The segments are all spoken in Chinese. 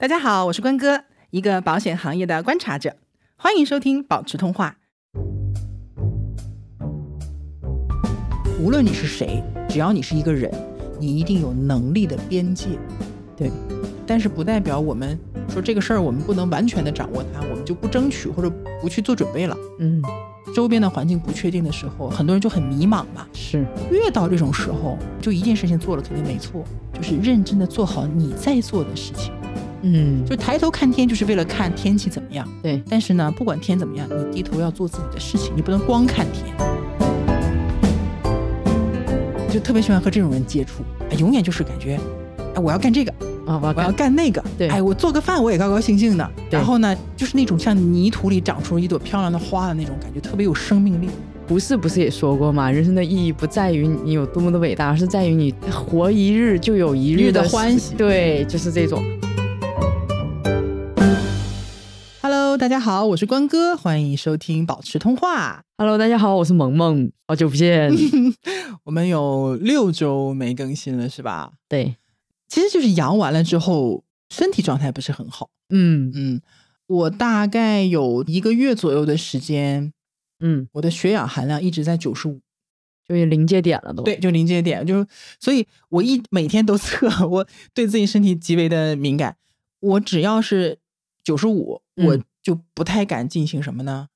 大家好，我是关哥，一个保险行业的观察者，欢迎收听保持通话。无论你是谁，只要你是一个人，你一定有能力的边界。对，但是不代表我们说这个事儿我们不能完全的掌握它，我们就不争取或者不去做准备了。嗯，周边的环境不确定的时候，很多人就很迷茫嘛。是，越到这种时候，就一件事情做了肯定没错，就是认真的做好你在做的事情。嗯，就抬头看天，就是为了看天气怎么样。对，但是呢，不管天怎么样，你低头要做自己的事情，你不能光看天。就特别喜欢和这种人接触，哎永远就是感觉，哎，我要干这个，啊，我要干，那个，对哎，我做个饭我也高高兴兴的。对然后呢，就是那种像泥土里长出一朵漂亮的花的那种感觉，特别有生命力。不是不是也说过吗？人生的意义不在于你有多么的伟大，而是在于你活一日就有一日日的的欢喜对，就是这种。大家好，我是关哥，欢迎收听保持通话。Hello，大家好，我是萌萌，好久不见。我们有六周没更新了，是吧？对，其实就是阳完了之后，身体状态不是很好。嗯嗯，我大概有一个月左右的时间，嗯，我的血氧含量一直在九十五，就是临界点了都。对，就临界点，就是，所以我一每天都测，我对自己身体极为的敏感，我只要是九十五，我嗯就不太敢进行什么呢？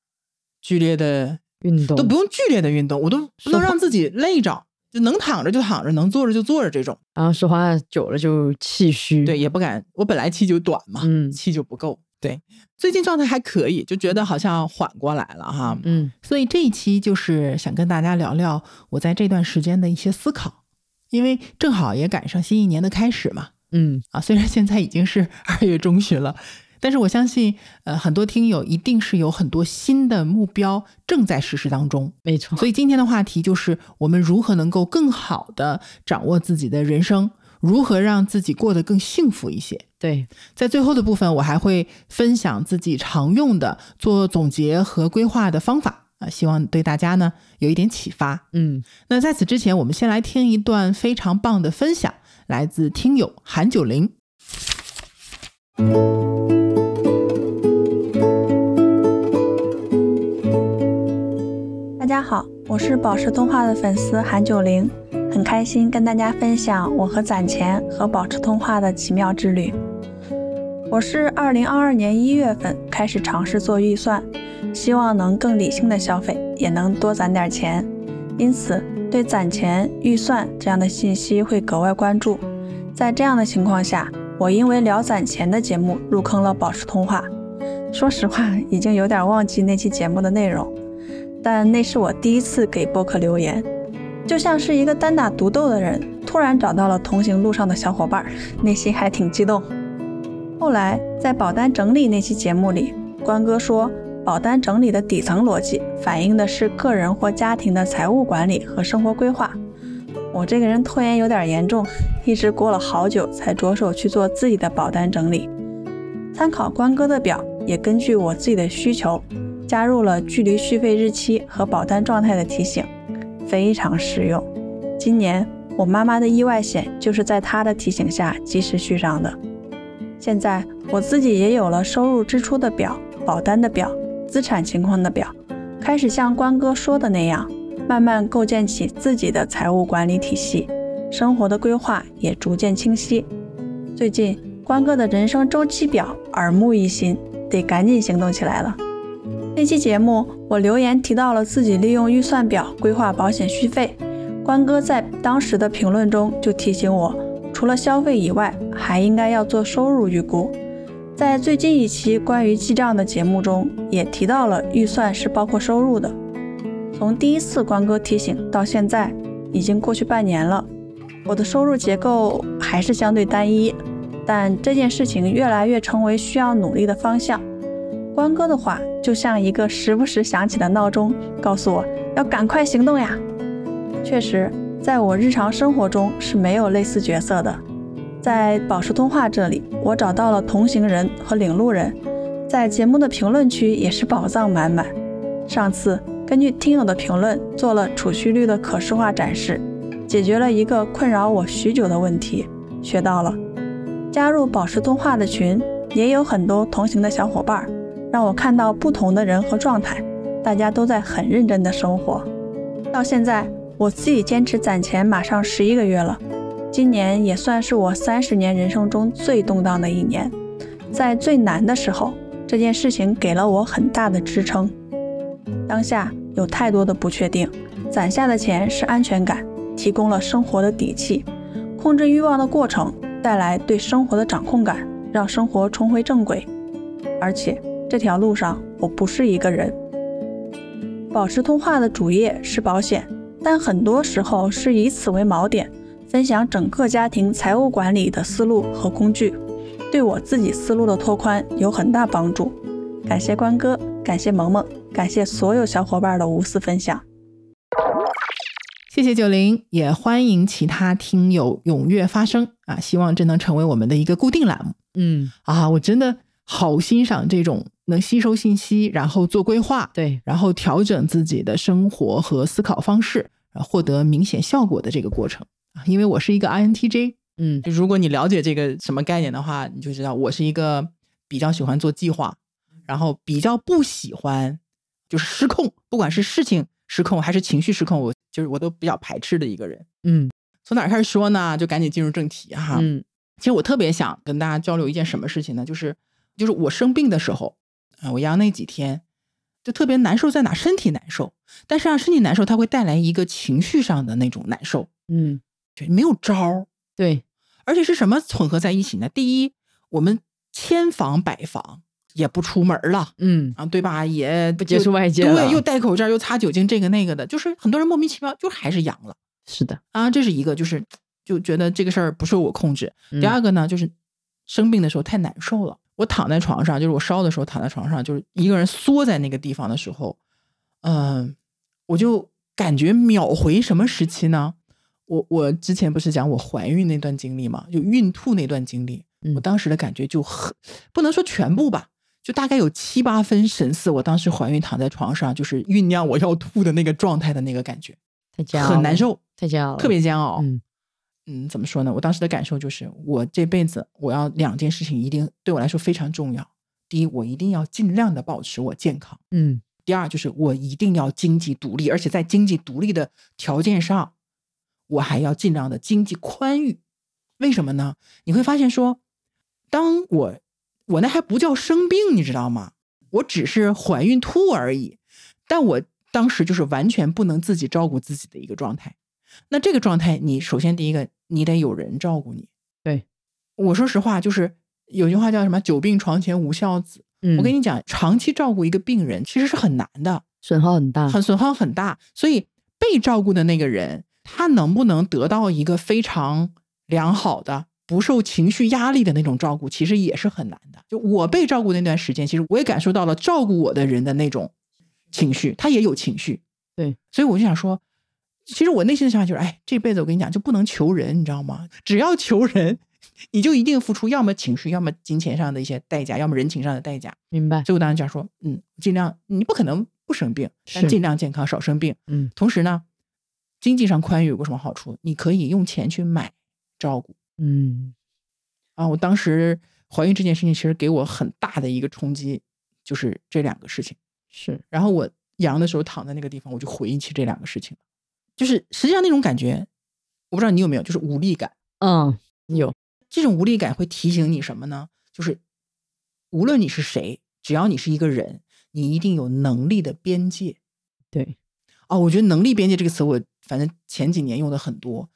剧烈的运动都不用剧烈的运动，我都不能让自己累着，就能躺着就躺着，能坐着就坐着这种。然后说话久了就气虚。对，，也不敢，我本来气就短嘛，嗯气就不够。对，最近状态还可以，就觉得好像缓过来了哈。嗯所以这一期就是想跟大家聊聊我在这段时间的一些思考，因为正好也赶上新一年的开始嘛。嗯，啊，虽然现在已经是二月中旬了，但是我相信，呃，很多听友一定是有很多新的目标正在实施当中。没错。所以今天的话题就是我们如何能够更好的掌握自己的人生，如何让自己过得更幸福一些。对，在最后的部分，我还会分享自己常用的做总结和规划的方法啊，希望对大家呢有一点启发。嗯那在此之前，我们先来听一段非常棒的分享，来自听友韩九龄。大家好，我是保持通话的粉丝韩九龄，很开心跟大家分享我和攒钱和保持通话的奇妙之旅。我是二零二二年一月份开始尝试做预算，希望能更理性的消费，也能多攒点钱，因此对攒钱、预算这样的信息会格外关注。在这样的情况下，我因为聊攒钱的节目入坑了保持通话。说实话，已经有点忘记那期节目的内容。但那是我第一次给播客留言，就像是一个单打独斗的人突然找到了同行路上的小伙伴，内心还挺激动。后来在保单整理那期节目里，关哥说，保单整理的底层逻辑反映的是个人或家庭的财务管理和生活规划。我这个人拖延有点严重，一直过了好久才着手去做自己的保单整理。参考关哥的表，也根据我自己的需求。加入了距离续费日期和保单状态的提醒，非常实用。今年我妈妈的意外险就是在她的提醒下及时续上的。现在我自己也有了收入支出的表、保单的表、资产情况的表，开始像关哥说的那样，慢慢构建起自己的财务管理体系，生活的规划也逐渐清晰。最近关哥的人生周期表耳目一新，得赶紧行动起来了。那期节目，我留言提到了自己利用预算表规划保险续费。关哥在当时的评论中就提醒我，除了消费以外，还应该要做收入预估。在最近一期关于记账的节目中，也提到了预算是包括收入的。从第一次关哥提醒到现在，已经过去半年了，我的收入结构还是相对单一，但这件事情越来越成为需要努力的方向。关哥的话就像一个时不时响起的闹钟，告诉我要赶快行动呀。确实，在我日常生活中是没有类似角色的。在宝石通话这里，我找到了同行人和领路人，在节目的评论区也是宝藏满满。上次根据听友的评论做了储蓄率的可视化展示，解决了一个困扰我许久的问题，学到了。加入宝石通话的群，也有很多同行的小伙伴，让我看到不同的人和状态，大家都在很认真的生活。到现在，我自己坚持攒钱马上十一个月了，今年也算是我三十年人生中最动荡的一年，在最难的时候，这件事情给了我很大的支撑。当下有太多的不确定，攒下的钱是安全感，提供了生活的底气。控制欲望的过程带来对生活的掌控感，让生活重回正轨。而且这条路上我不是一个人。保持通话的主业是保险，但很多时候是以此为锚点，分享整个家庭财务管理的思路和工具，对我自己思路的拓宽有很大帮助。感谢关哥，感谢萌萌，感谢所有小伙伴的无私分享。谢谢九零，也欢迎其他听友踊跃发声啊！希望这能成为我们的一个固定栏目。嗯啊，我真的好欣赏这种能吸收信息，然后做规划，对，然后调整自己的生活和思考方式，获得明显效果的这个过程啊。因为我是一个 INTJ，嗯，如果你了解这个什么概念的话，你就知道我是一个比较喜欢做计划，然后比较不喜欢就是失控，不管是事情。失控还是情绪失控，我就是我都比较排斥的一个人。嗯，从哪开始说呢？就赶紧进入正题哈。嗯，其实我特别想跟大家交流一件什么事情呢？就是就是我生病的时候啊，我阳那几天就特别难受，在哪？身体难受，但是啊身体难受，它会带来一个情绪上的那种难受。嗯，就没有招儿。对，而且是什么混合在一起呢？第一，我们千防百防。也不出门了，嗯啊，对吧？也不接触外界，对，又戴口罩，又擦酒精，这个那个的，就是很多人莫名其妙就还是阳了。是的，啊，这是一个，就是就觉得这个事儿不受我控制。第二个呢，就是生病的时候太难受了，我躺在床上，就是我烧的时候躺在床上，就是一个人缩在那个地方的时候，嗯，我就感觉秒回什么时期呢？我我之前不是讲我怀孕那段经历嘛，就孕吐那段经历，我当时的感觉就很不能说全部吧。就大概有七八分神似，我当时怀孕躺在床上，就是酝酿我要吐的那个状态的那个感觉，太煎熬，很难受，太煎熬，特别煎熬。嗯嗯，怎么说呢？我当时的感受就是，我这辈子我要两件事情一定对我来说非常重要。第一，我一定要尽量的保持我健康。嗯。第二，就是我一定要经济独立，而且在经济独立的条件上，我还要尽量的经济宽裕。为什么呢？你会发现说，当我。我那还不叫生病，你知道吗？我只是怀孕吐而已，但我当时就是完全不能自己照顾自己的一个状态。那这个状态，你首先第一个，你得有人照顾你。对，我说实话，就是有句话叫什么“久病床前无孝子”。嗯，我跟你讲，长期照顾一个病人其实是很难的，损耗很大，很损耗很大。所以被照顾的那个人，他能不能得到一个非常良好的？不受情绪压力的那种照顾，其实也是很难的。就我被照顾那段时间，其实我也感受到了照顾我的人的那种情绪，他也有情绪。对，所以我就想说，其实我内心的想法就是，哎，这辈子我跟你讲，就不能求人，你知道吗？只要求人，你就一定付出，要么情绪，要么金钱上的一些代价，要么人情上的代价。明白。所以我当时讲说，嗯，尽量，你不可能不生病，但尽量健康，少生病。嗯，同时呢，经济上宽裕有个什么好处？你可以用钱去买照顾。嗯，啊，我当时怀孕这件事情其实给我很大的一个冲击，就是这两个事情是。然后我阳的时候躺在那个地方，我就回忆起这两个事情，就是实际上那种感觉，我不知道你有没有，就是无力感。嗯，有这种无力感会提醒你什么呢？就是无论你是谁，只要你是一个人，你一定有能力的边界。对，哦，我觉得“能力边界”这个词，我反正前几年用的很多，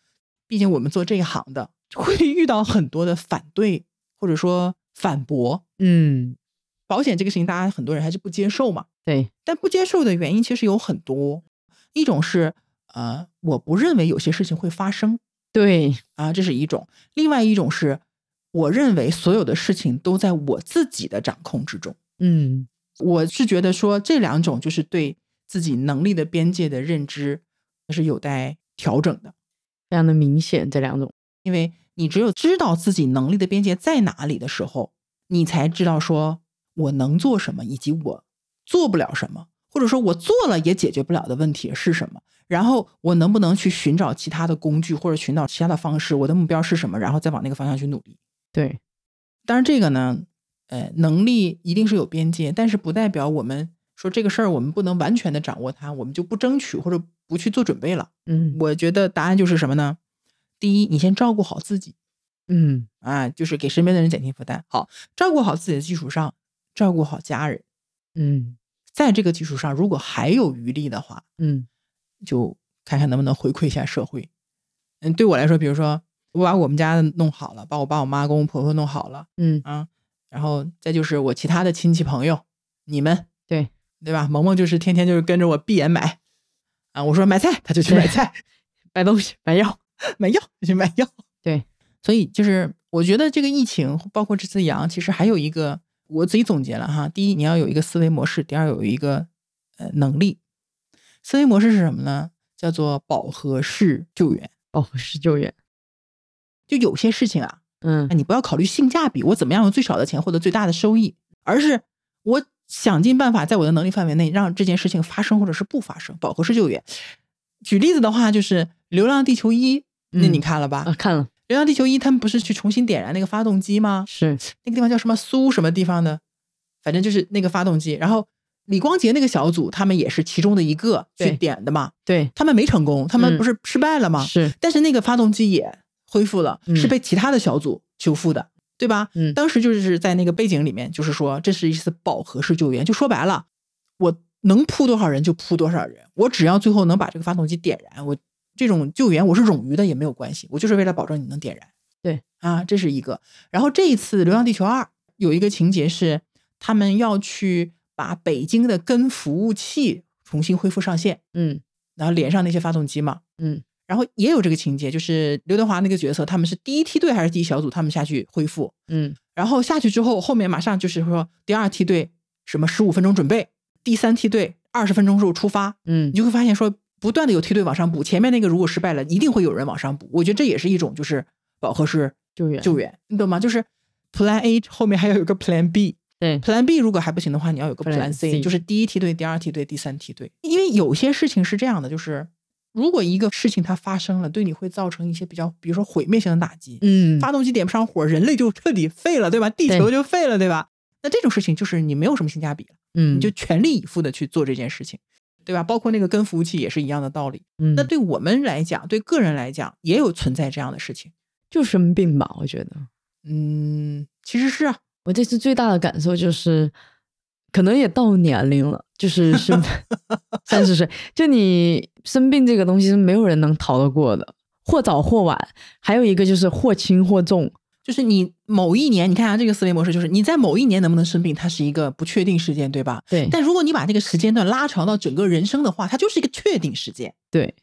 毕竟我们做这一行的。会遇到很多的反对，或者说反驳。嗯，保险这个事情，大家很多人还是不接受嘛。对，但不接受的原因其实有很多。一种是，呃，我不认为有些事情会发生。对，啊，这是一种。另外一种是，我认为所有的事情都在我自己的掌控之中。嗯，我是觉得说这两种就是对自己能力的边界的认知，是有待调整的。非常的明显，这两种。因为你只有知道自己能力的边界在哪里的时候，你才知道说我能做什么，以及我做不了什么，或者说我做了也解决不了的问题是什么。然后我能不能去寻找其他的工具，或者寻找其他的方式？我的目标是什么？然后再往那个方向去努力。对，当然这个呢，呃，能力一定是有边界，但是不代表我们说这个事儿我们不能完全的掌握它，我们就不争取或者不去做准备了。嗯我觉得答案就是什么呢？第一，你先照顾好自己嗯啊，就是给身边的人减轻负担。好，照顾好自己的基础上，照顾好家人，嗯在这个基础上，如果还有余力的话，嗯就看看能不能回馈一下社会。嗯，对我来说，比如说我把我们家弄好了，把我爸我妈公公婆婆弄好了嗯啊，然后再就是我其他的亲戚朋友，你们对对吧？萌萌就是天天就是跟着我闭眼买啊，我说买菜他就去买菜，买东西买药。买药就去买药。对，所以就是我觉得这个疫情，包括这次阳，其实还有一个我自己总结了哈。第一，你要有一个思维模式；第二，有一个呃能力。思维模式是什么呢？叫做饱和式救援。饱和式救援。就有些事情啊，嗯你不要考虑性价比，我怎么样用最少的钱获得最大的收益，而是我想尽办法在我的能力范围内让这件事情发生或者是不发生。饱和式救援。举例子的话，就是《流浪地球一》，那嗯你看了吧？啊，看了流浪地球一》他们不是去重新点燃那个发动机吗？是那个地方叫什么苏什么地方的，反正就是那个发动机。然后李光洁那个小组，他们也是其中的一个去点的嘛。对他们没成功，他们嗯不是失败了吗？是但是那个发动机也恢复了，嗯是被其他的小组修复的，对吧？嗯当时就是在那个背景里面，就是说这是一次饱和式救援，就说白了，我能扑多少人就扑多少人，我只要最后能把这个发动机点燃，我这种救援我是冗余的也没有关系，我就是为了保证你能点燃。对啊，这是一个。然后这一次《流浪地球二》有一个情节是，他们要去把北京的根服务器重新恢复上线，嗯然后连上那些发动机嘛。嗯然后也有这个情节，就是刘德华那个角色，他们是第一梯队还是第一小组，他们下去恢复，嗯然后下去之后，后面马上就是说第二梯队什么十五分钟准备，第三梯队二十分钟之后出发，嗯你就会发现说不断的有梯队往上补，前面那个如果失败了，一定会有人往上补。我觉得这也是一种就是饱和式救援救援，你懂吗？就是 Plan A 后面还要有个 Plan B。对 Plan B 如果还不行的话，你要有个 Plan C，C 就是第一梯队、第二梯队、第三梯队。因为有些事情是这样的，就是如果一个事情它发生了，对你会造成一些比较，比如说毁灭性的打击，嗯发动机点不上火，人类就彻底废了，对吧？地球就废了，对吧？那这种事情就是你没有什么性价比了，嗯你就全力以赴的去做这件事情，对吧？包括那个跟服务器也是一样的道理。嗯那对我们来讲，对个人来讲，也有存在这样的事情。就生病吧，我觉得嗯，其实是啊，我这次最大的感受就是，可能也到年龄了，就是生 三十岁，就你生病这个东西是没有人能逃得过的，或早或晚。还有一个就是或轻或重，就是你某一年，你看啊，这个思维模式就是你在某一年能不能生病，它是一个不确定事件，对吧？对但如果你把这个时间段拉长到整个人生的话，它就是一个确定事件。对。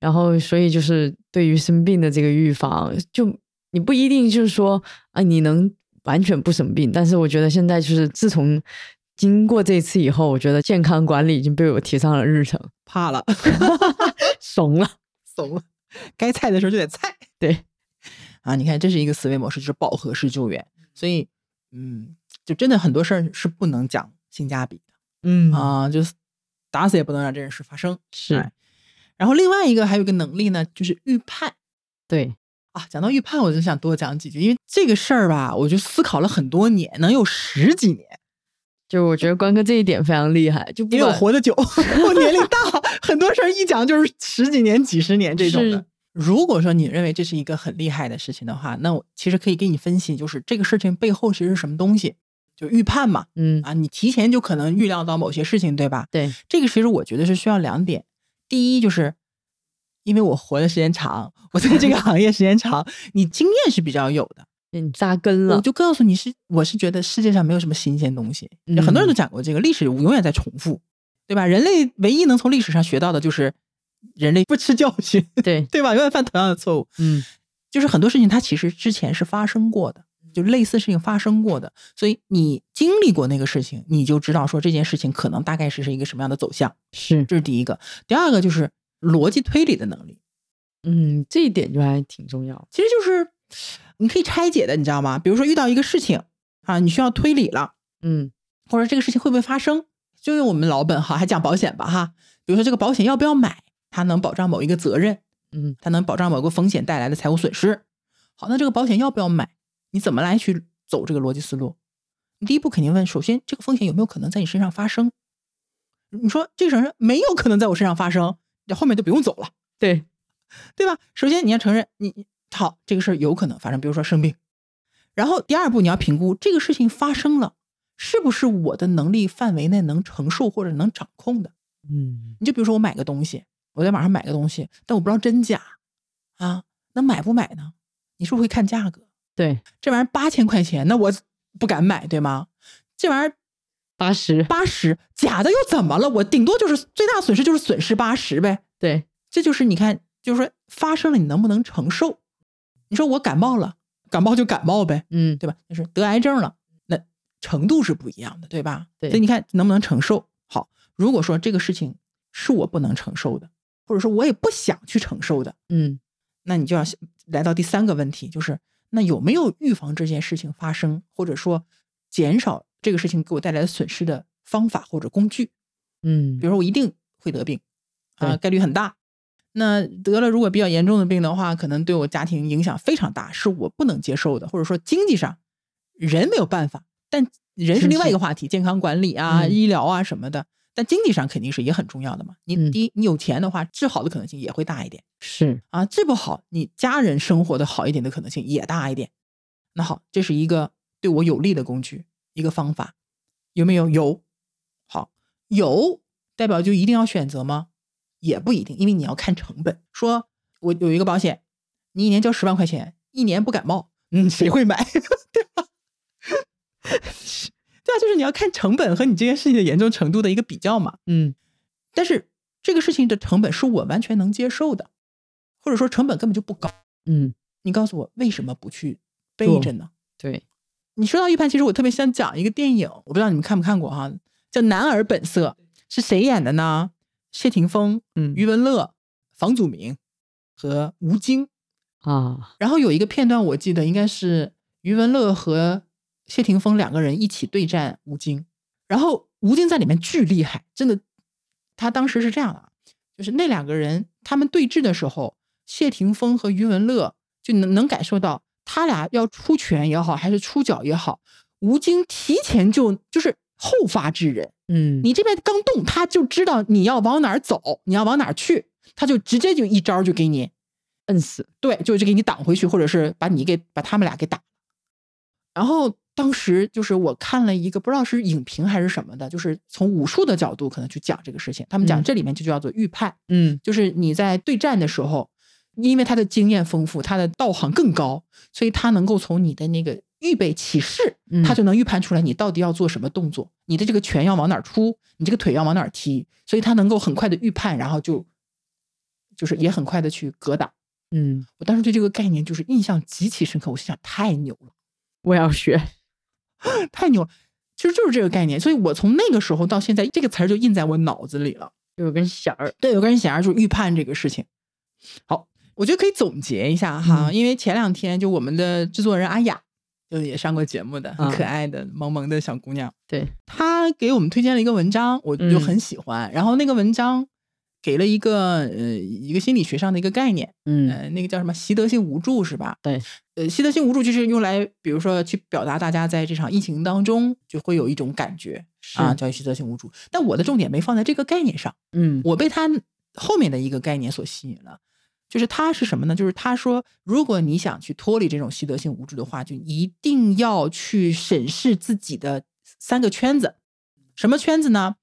然后，所以就是对于生病的这个预防，就你不一定就是说啊，你能完全不生病。但是我觉得现在就是自从经过这次以后，我觉得健康管理已经被我提上了日程，怕了，怂了。怂了，该菜的时候就得菜。对，啊，你看，这是一个思维模式，就是饱和式救援。所以，嗯，就真的很多事儿是不能讲性价比的嗯啊，就是打死也不能让这件事发生。是哎然后另外一个还有一个能力呢，就是预判对，啊。讲到预判，我就想多讲几句，因为这个事儿吧，我就思考了很多年，能有十几年，就我觉得关哥这一点非常厉害，就不因为我活得久，我年龄大，很多事儿一讲就是十几年、几十年这种的是。如果说你认为这是一个很厉害的事情的话，那我其实可以给你分析，就是这个事情背后其实是什么东西，就预判嘛。嗯啊，你提前就可能预料到某些事情，对吧？对，这个其实我觉得是需要两点。第一就是，因为我活的时间长，我在这个行业时间长，你经验是比较有的。你扎根了，我就告诉你是，我是觉得世界上没有什么新鲜东西，有很多人都讲过这个，历史永远在重复，对吧？人类唯一能从历史上学到的就是人类不吃教训，对，对吧？永远犯同样的错误。嗯就是很多事情它其实之前是发生过的，就类似事情发生过的，所以你经历过那个事情，你就知道说这件事情可能大概是是一个什么样的走向。是，这是第一个。第二个就是逻辑推理的能力，嗯，这一点就还挺重要。其实就是你可以拆解的，你知道吗？比如说遇到一个事情啊，你需要推理了，嗯或者这个事情会不会发生？就用我们老本哈，还讲保险吧哈。比如说这个保险要不要买，它能保障某一个责任，嗯它能保障某个风险带来的财务损失。好，那这个保险要不要买？你怎么来去走这个逻辑思路。你第一步肯定问，首先这个风险有没有可能在你身上发生？你说这个事儿没有可能在我身上发生，你后面就不用走了，对对吧？首先你要承认你好这个事儿有可能发生，比如说生病。然后第二步你要评估这个事情发生了是不是我的能力范围内能承受或者能掌控的。嗯你就比如说我买个东西，我在网上买个东西，但我不知道真假啊，那买不买呢？你是不是会看价格？对，这玩意儿八千块钱，那我不敢买，对吗？这玩意儿八十八十，假的又怎么了？我顶多就是最大损失就是损失八十呗。对，这就是你看，就是说发生了，你能不能承受？你说我感冒了，感冒就感冒呗，嗯对吧？就是得癌症了，那程度是不一样的，对吧？对所以你看能不能承受？好，如果说这个事情是我不能承受的，或者说我也不想去承受的，嗯那你就要来到第三个问题，就是那有没有预防这件事情发生，或者说减少这个事情给我带来的损失的方法或者工具？嗯比如说我一定会得病啊，对概率很大。那得了，如果比较严重的病的话，可能对我家庭影响非常大，是我不能接受的，或者说经济上人没有办法，但人是另外一个话题，健康管理啊、嗯医疗啊什么的。但经济上肯定是也很重要的嘛。你嗯第一，你有钱的话，治好的可能性也会大一点。是啊，治不好，你家人生活的好一点的可能性也大一点。那好，这是一个对我有利的工具，一个方法，有没有？有。好，有代表就一定要选择吗？也不一定，因为你要看成本。说我有一个保险，你一年交十万块钱，一年不感冒，嗯，谁会买？对吧？对啊，就是你要看成本和你这件事情的严重程度的一个比较嘛。嗯但是这个事情的成本是我完全能接受的，或者说成本根本就不高。嗯你告诉我为什么不去背着呢？对你说到预判，其实我特别想讲一个电影，我不知道你们看没看过哈，叫《男儿本色》，是谁演的呢？谢霆锋、嗯余文乐、房祖名和吴京。啊然后有一个片段，我记得应该是余文乐和谢霆锋两个人一起对战吴京，然后吴京在里面巨厉害，真的，他当时是这样的啊，就是那两个人他们对峙的时候，谢霆锋和余文乐就能能感受到他俩要出拳也好，还是出脚也好，吴京提前就就是后发制人，嗯。你这边刚动，他就知道你要往哪儿走，你要往哪儿去，他就直接就一招就给你摁死。对，就就给你挡回去，或者是把你给把他们俩给打。然后当时就是我看了一个不知道是影评还是什么的，就是从武术的角度可能去讲这个事情。他们讲嗯。这里面就叫做预判，嗯。就是你在对战的时候，因为他的经验丰富，他的道行更高，所以他能够从你的那个预备起势，嗯他就能预判出来你到底要做什么动作，你的这个拳要往哪儿出，你这个腿要往哪儿踢，所以他能够很快的预判，然后就就是也很快的去格挡。嗯。我当时对这个概念就是印象极其深刻，我心想太牛了，我要学 太牛了，其实就是这个概念，所以我从那个时候到现在，这个词儿就印在我脑子里了。有根弦儿对，有个人显然就是预判这个事情。好，我觉得可以总结一下哈，嗯因为前两天就我们的制作人阿雅，就也上过节目的，可爱的、萌萌的小姑娘，对她给我们推荐了一个文章，我就嗯很喜欢。然后那个文章给了一个呃一个心理学上的一个概念，嗯呃，那个叫什么习得性无助是吧？对，呃，习得性无助就是用来，比如说去表达大家在这场疫情当中就会有一种感觉啊，叫习得性无助。但我的重点没放在这个概念上，嗯我被他后面的一个概念所吸引了，就是他是什么呢？就是他说，如果你想去脱离这种习得性无助的话，就一定要去审视自己的三个圈子。什么圈子呢？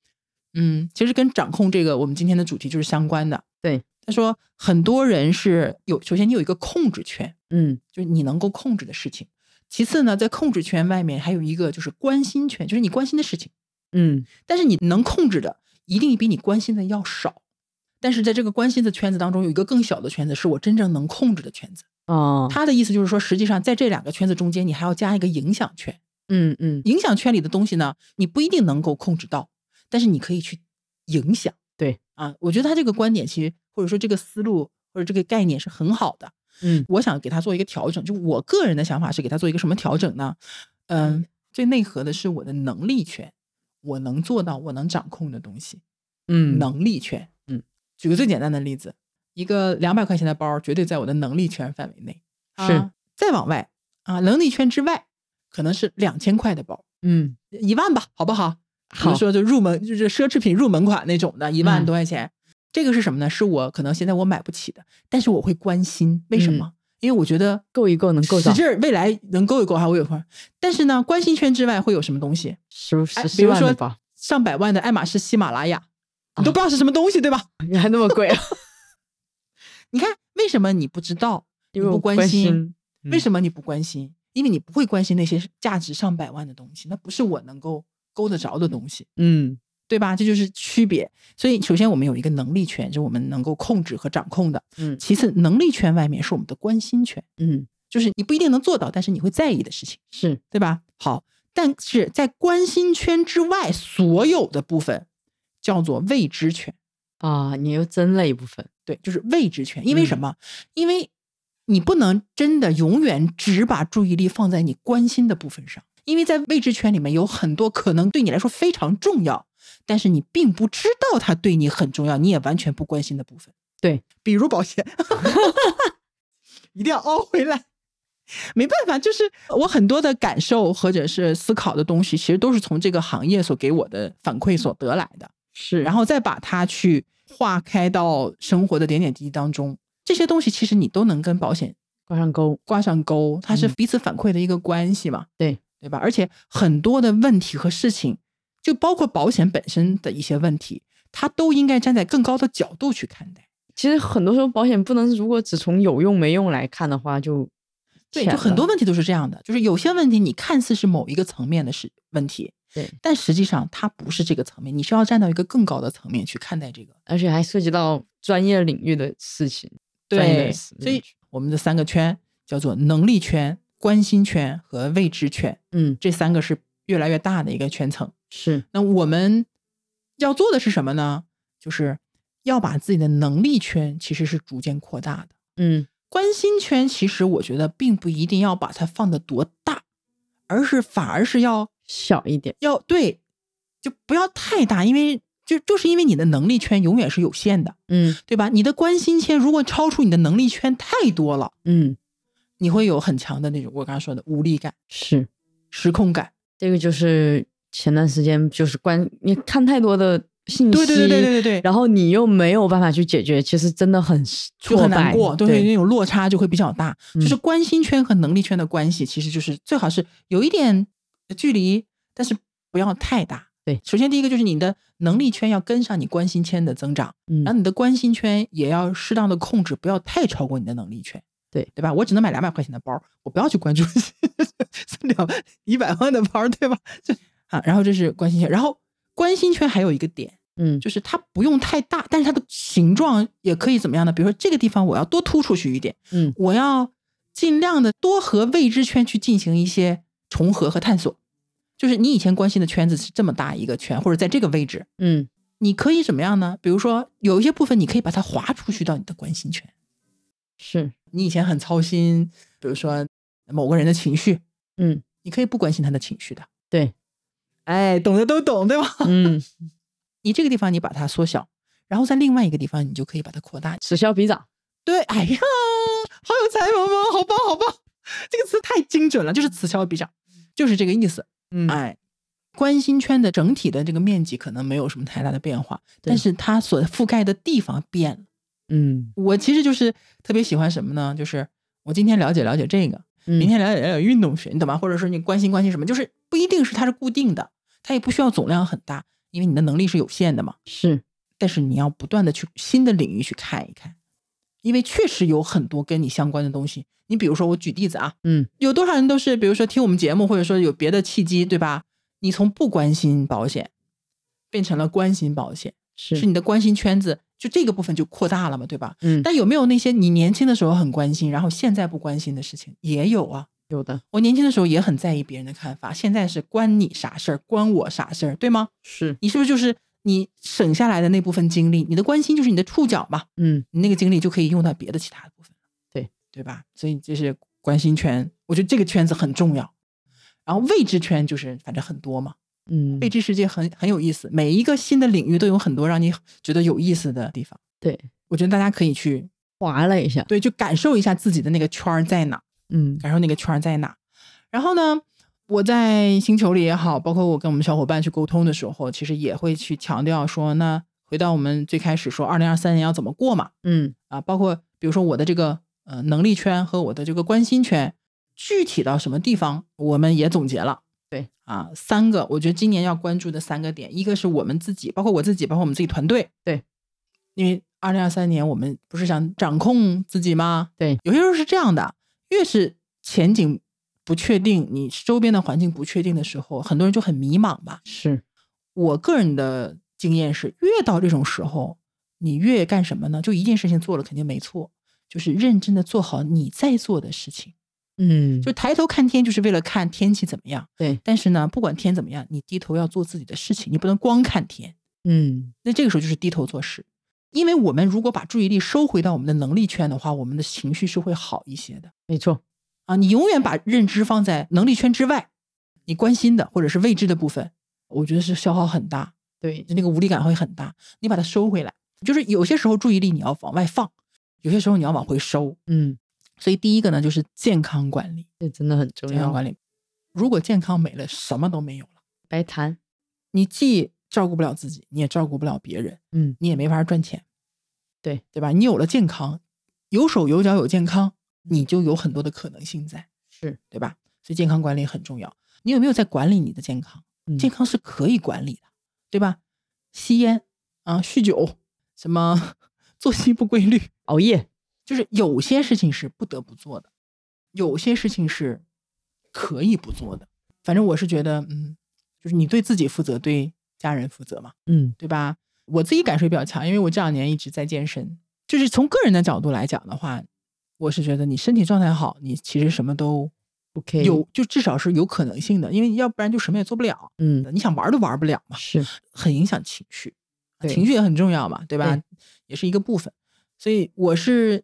嗯，其实跟掌控这个我们今天的主题就是相关的。对，他说很多人是有，首先你有一个控制圈，嗯就是你能够控制的事情。其次呢，在控制圈外面还有一个就是关心圈，就是你关心的事情。嗯但是你能控制的一定比你关心的要少。但是在这个关心的圈子当中，有一个更小的圈子，是我真正能控制的圈子。哦他的意思就是说，实际上在这两个圈子中间，你还要加一个影响圈。嗯嗯影响圈里的东西呢，你不一定能够控制到，但是你可以去影响。对啊，我觉得他这个观点其实或者说这个思路或者这个概念是很好的。嗯我想给他做一个调整，就我个人的想法是给他做一个什么调整呢？嗯，最内核的是我的能力圈，我能做到我能掌控的东西。嗯能力圈。嗯，举个最简单的例子，一个两百块钱的包，绝对在我的能力圈范围内。是啊再往外啊，能力圈之外，可能是两千块的包，嗯，一万吧，好不好？比好如说就入门就是奢侈品入门款那种的，一万嗯多块钱。这个是什么呢？是我可能现在我买不起的，但是我会关心，为什么？因为我觉得够一够能够到使劲儿，未来能够一够还我有块儿。但是呢，关心圈之外会有什么东西？十十哎，比四如说上百万的爱马仕、喜马拉雅，你啊都不知道是什么东西，对吧？你还那么贵啊！你看为什么你不知道？你因为不关心？心，为什么你不关心？因为你不会关心那些价值上百万的东西，那不是我能够勾得着的东西，嗯对吧？这就是区别。所以，首先我们有一个能力圈，就是我们能够控制和掌控的；嗯其次，能力圈外面是我们的关心圈，嗯，就是你不一定能做到，但是你会在意的事情，是对吧？好，但是在关心圈之外，所有的部分叫做未知圈。啊，你又增了一部分，对，就是未知圈。因为什嗯么？因为你不能真的永远只把注意力放在你关心的部分上，因为在未知圈里面有很多可能对你来说非常重要，但是你并不知道它对你很重要，你也完全不关心的部分。对，比如保险，一定要凹回来。没办法，就是我很多的感受或者是思考的东西，其实都是从这个行业所给我的反馈所得来的。是然后再把它去化开到生活的点点滴滴当中。这些东西其实你都能跟保险挂上钩，挂上钩，它是嗯彼此反馈的一个关系嘛，对对吧？而且很多的问题和事情，就包括保险本身的一些问题，它都应该站在更高的角度去看待。其实很多时候保险不能，如果只从有用没用来看的话，就对，就很多问题都是这样的，就是有些问题你看似是某一个层面的是问题，对，但实际上它不是这个层面，你是要站到一个更高的层面去看待这个。而且还涉及到专业领域的事情。对，所以我们的三个圈叫做能力圈、关心圈和未知圈，嗯，这三个是越来越大的一个圈层。是那我们要做的是什么呢？就是要把自己的能力圈其实是逐渐扩大的。嗯关心圈其实我觉得并不一定要把它放得多大，而是反而是要小一点，要对，就不要太大，因为就就是因为你的能力圈永远是有限的，嗯对吧？你的关心圈如果超出你的能力圈太多了，嗯，你会有很强的那种我刚刚说的无力感、是失控感。这个就是前段时间就是关你看太多的信息，对对对对对对对，然后你又没有办法去解决，其实真的很就很难过，对对那种落差就会比较大。嗯就是关心圈和能力圈的关系，其实就是最好是有一点距离，但是不要太大。对首先第一个就是你的能力圈要跟上你关心圈的增长，嗯然后你的关心圈也要适当的控制，不要太超过你的能力圈。对对吧？我只能买两百块钱的包，我不要去关注两一百万的包，对吧？这啊，然后这是关心圈，然后关心圈还有一个点，嗯就是它不用太大，但是它的形状也可以怎么样呢？比如说这个地方我要多突出去一点，嗯我要尽量的多和未知圈去进行一些重合和探索。就是你以前关心的圈子是这么大一个圈，或者在这个位置，嗯你可以怎么样呢？比如说有一些部分你可以把它划出去到你的关心圈。是你以前很操心，比如说某个人的情绪，嗯你可以不关心他的情绪的。对哎，懂的都懂，对吧？嗯 你这个地方你把它缩小，然后在另外一个地方你就可以把它扩大。此消彼长，对，哎呀，好有才华吗？好棒，好棒！这个词太精准了，就是此消彼长，就是这个意思。嗯哎，关心圈的整体的这个面积可能没有什么太大的变化，对但是它所覆盖的地方变了。嗯我其实就是特别喜欢什么呢？就是我今天了解了解这个，嗯明天了解了解运动学，你懂吗？或者说你关心关心什么，就是不一定是它是固定的，它也不需要总量很大，因为你的能力是有限的嘛。是但是你要不断的去新的领域去看一看，因为确实有很多跟你相关的东西。你比如说，我举例子啊，嗯有多少人都是，比如说听我们节目，或者说有别的契机，对吧？你从不关心保险变成了关心保险，是是你的关心圈子就这个部分就扩大了嘛，对吧？嗯但有没有那些你年轻的时候很关心，然后现在不关心的事情？也有啊。有的我年轻的时候也很在意别人的看法，现在是关你啥事儿，关我啥事儿，对吗？是你是不是就是你省下来的那部分精力？你的关心就是你的触角嘛，嗯你那个精力就可以用到别的其他的部分，对对吧？所以这是关心圈，我觉得这个圈子很重要。然后未知圈就是反正很多嘛，嗯未知世界很很有意思，每一个新的领域都有很多让你觉得有意思的地方。对我觉得大家可以去划了一下，对，就感受一下自己的那个圈儿在哪，嗯感受那个圈儿在哪。然后呢，我在星球里也好，包括我跟我们小伙伴去沟通的时候，其实也会去强调说，那回到我们最开始说，二零二三年要怎么过嘛？嗯啊，包括比如说我的这个呃能力圈和我的这个关心圈，具体到什么地方，我们也总结了。对啊，三个我觉得今年要关注的三个点，一个是我们自己，包括我自己，包括我们自己团队。对，因为二零二三年我们不是想掌控自己吗？对，有些时候是这样的，越是前景不确定，你周边的环境不确定的时候，很多人就很迷茫吧。是，我个人的经验是，越到这种时候，你越干什么呢？就一件事情做了肯定没错，就是认真的做好你在做的事情。嗯就抬头看天，就是为了看天气怎么样。对，但是呢，不管天怎么样，你低头要做自己的事情，你不能光看天。嗯那这个时候就是低头做事，因为我们如果把注意力收回到我们的能力圈的话，我们的情绪是会好一些的没错，啊。你永远把认知放在能力圈之外，你关心的或者是未知的部分，我觉得是消耗很大，对，那个无力感会很大。你把它收回来，就是有些时候注意力你要往外放，有些时候你要往回收。嗯，所以第一个呢，就是健康管理。这真的很重要。健康管理，如果健康没了，什么都没有了。白谈，你既照顾不了自己，你也照顾不了别人，嗯，你也没法赚钱，对对吧？你有了健康，有手有脚有健康，你就有很多的可能性在，是，对吧？所以健康管理很重要。你有没有在管理你的健康？嗯健康是可以管理的，对吧？吸烟啊、酗酒，什么 作息不规律，熬夜，就是有些事情是不得不做的，有些事情是可以不做的。反正我是觉得，嗯，就是你对自己负责，对家人负责嘛，嗯对吧？我自己感受也比较强，因为我这两年一直在健身。就是从个人的角度来讲的话，我是觉得你身体状态好，你其实什么都，OK，有，就至少是有可能性的，因为要不然就什么也做不了。嗯你想玩都玩不了嘛，是，很影响情绪，情绪也很重要嘛，对吧？对也是一个部分。所以我是，哎，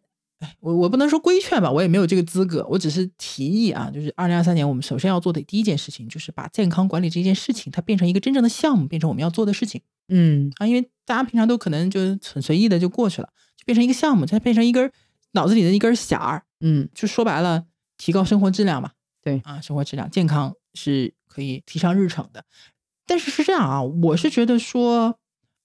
我我不能说规劝吧，我也没有这个资格，我只是提议啊，就是二零二三年我们首先要做的第一件事情，就是把健康管理这件事情，它变成一个真正的项目，变成我们要做的事情嗯啊。因为大家平常都可能就很随意的就过去了，就变成一个项目，它变成一根脑子里的一根弦儿，嗯就说白了，提高生活质量嘛。对啊，生活质量、健康是可以提上日程的。但是是这样啊，我是觉得说，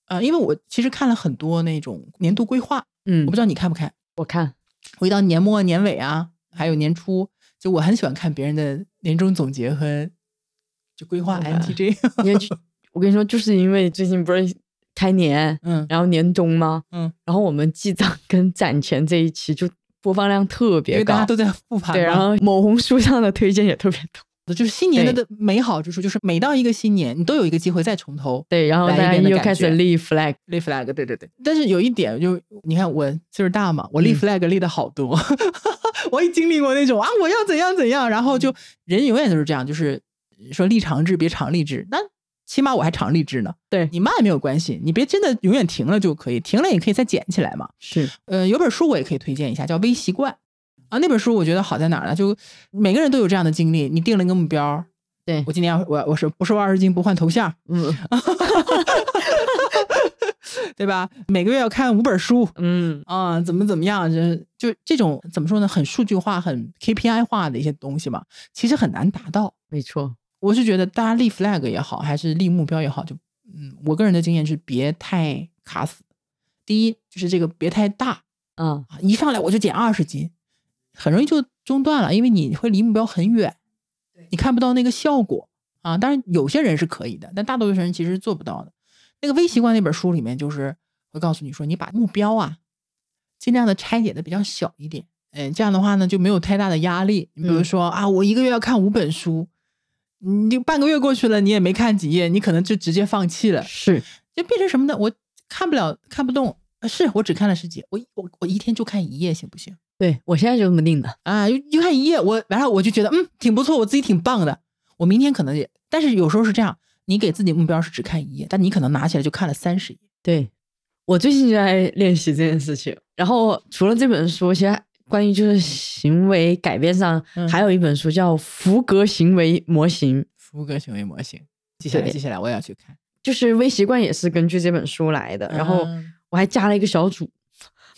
呃，因为我其实看了很多那种年度规划，嗯我不，知道你看不看。我看，我一到年末、年尾啊，还有年初，就我很喜欢看别人的年终总结和就规划明白 MTJ。因为就我跟你说，就是因为最近不是开年，嗯然后年终吗？嗯，然后我们记账跟攒钱这一期就播放量特别高，为大家都在复盘。对，然后某红书上的推荐也特别多，就是新年的的美好之处，就是每到一个新年，你都有一个机会再从头对，然后大家又开始立 flag，立 flag，对对对。但是有一点就，你看我岁数大嘛，我立嗯 flag 立的好多，我也经历过那种啊，我要怎样怎样，然后嗯就人永远都是这样，就是说立长志别长立志，那起码我还长立志呢。对你慢也没有关系，你别真的永远停了就可以，停了也可以再捡起来嘛。是，呃，有本书我也可以推荐一下，叫《微习惯》啊。那本书我觉得好在哪儿呢？就每个人都有这样的经历，你定了一个目标，对我今年要我我是不瘦二十斤不换头像，嗯 对吧？每个月要看五本书嗯啊，怎么怎么样？就就这种怎么说呢？很数据化、很 KPI 化的一些东西嘛，其实很难达到。没错，我是觉得大家立 flag 也好，还是立目标也好，就嗯，我个人的经验是别太卡死。第一就是这个别太大嗯，啊，一上来我就减二十斤，很容易就中断了，因为你会离目标很远，你看不到那个效果啊。当然有些人是可以的，但大多数人其实是做不到的。那个微习惯那本书里面就是会告诉你说，你把目标啊尽量的拆解的比较小一点，嗯，这样的话呢就没有太大的压力。你比如嗯说、啊，我一个月要看五本书，你就半个月过去了，你也没看几页，你可能就直接放弃了，是，就变成什么呢？我看不了，看不动。呃是我只看了十几，我我我一天就看一页行不行？对我现在就这么定的，啊，就就看一页，我然后我就觉得嗯挺不错，我自己挺棒的。我明天可能也，但是有时候是这样，你给自己目标是只看一页，但你可能拿起来就看了三十页。对我最近就在练习这件事情。然后除了这本书，其实关于就是行为改变上，嗯还有一本书叫《福格行为模型》，福格行为模型，记下来，对记下来，我也要去看。就是微习惯也是根据这本书来的。然后嗯我还加了一个小组，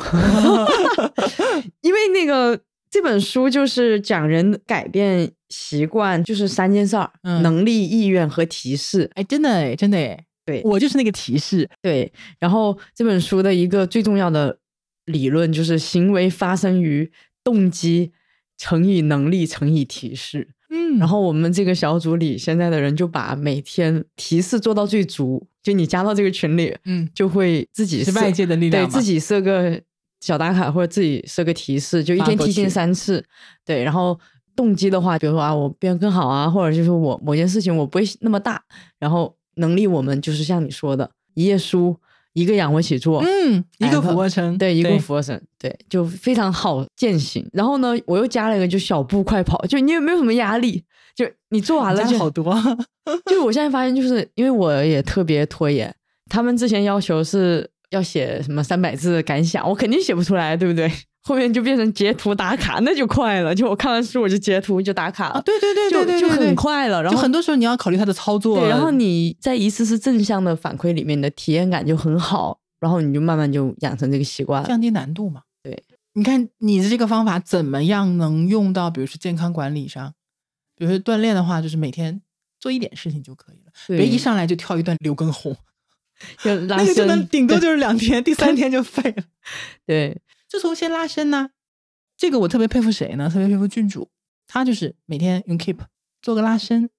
因为那个这本书就是讲人改变习惯就是三件事儿：嗯能力、意愿和提示。哎，真的哎，真的哎，对我就是那个提示。对，然后这本书的一个最重要的理论就是行为发生于动机乘以能力乘以提示。嗯然后我们这个小组里现在的人就把每天提示做到最足，就你加到这个群里，嗯，就会自己是外界的力量对自己设个小打卡或者自己设个提示，就一天提醒三次。对，然后动机的话，比如说啊，我变得更好啊，或者就是我某件事情我不会那么大，然后能力我们就是像你说的，一页书一个仰卧起坐，嗯，一个俯卧撑，对，一个俯卧撑，对，就非常好践行。然后呢，我又加了一个就小步快跑，就你有没有什么压力？就你做完了就好多。就我现在发现，就是因为我也特别拖延，他们之前要求是要写什么三百字的感想，我肯定写不出来，对不对？后面就变成截图打卡，那就快了。就我看完书我就截图就打卡了，啊，对对对对对，就就很快了。然后很多时候你要考虑它的操作，对，然后你在一次次正向的反馈里面，你的体验感就很好，然后你就慢慢就养成这个习惯了。降低难度嘛。对，你看你的这个方法怎么样能用到，比如说健康管理上，比如说锻炼的话，就是每天做一点事情就可以了，对别一上来就跳一段刘畊宏，就拉那个就能伸，顶多就是两天，第三天就废了。对，就从先拉伸呢，这个我特别佩服谁呢？特别佩服郡主，他就是每天用 Keep 做个拉伸，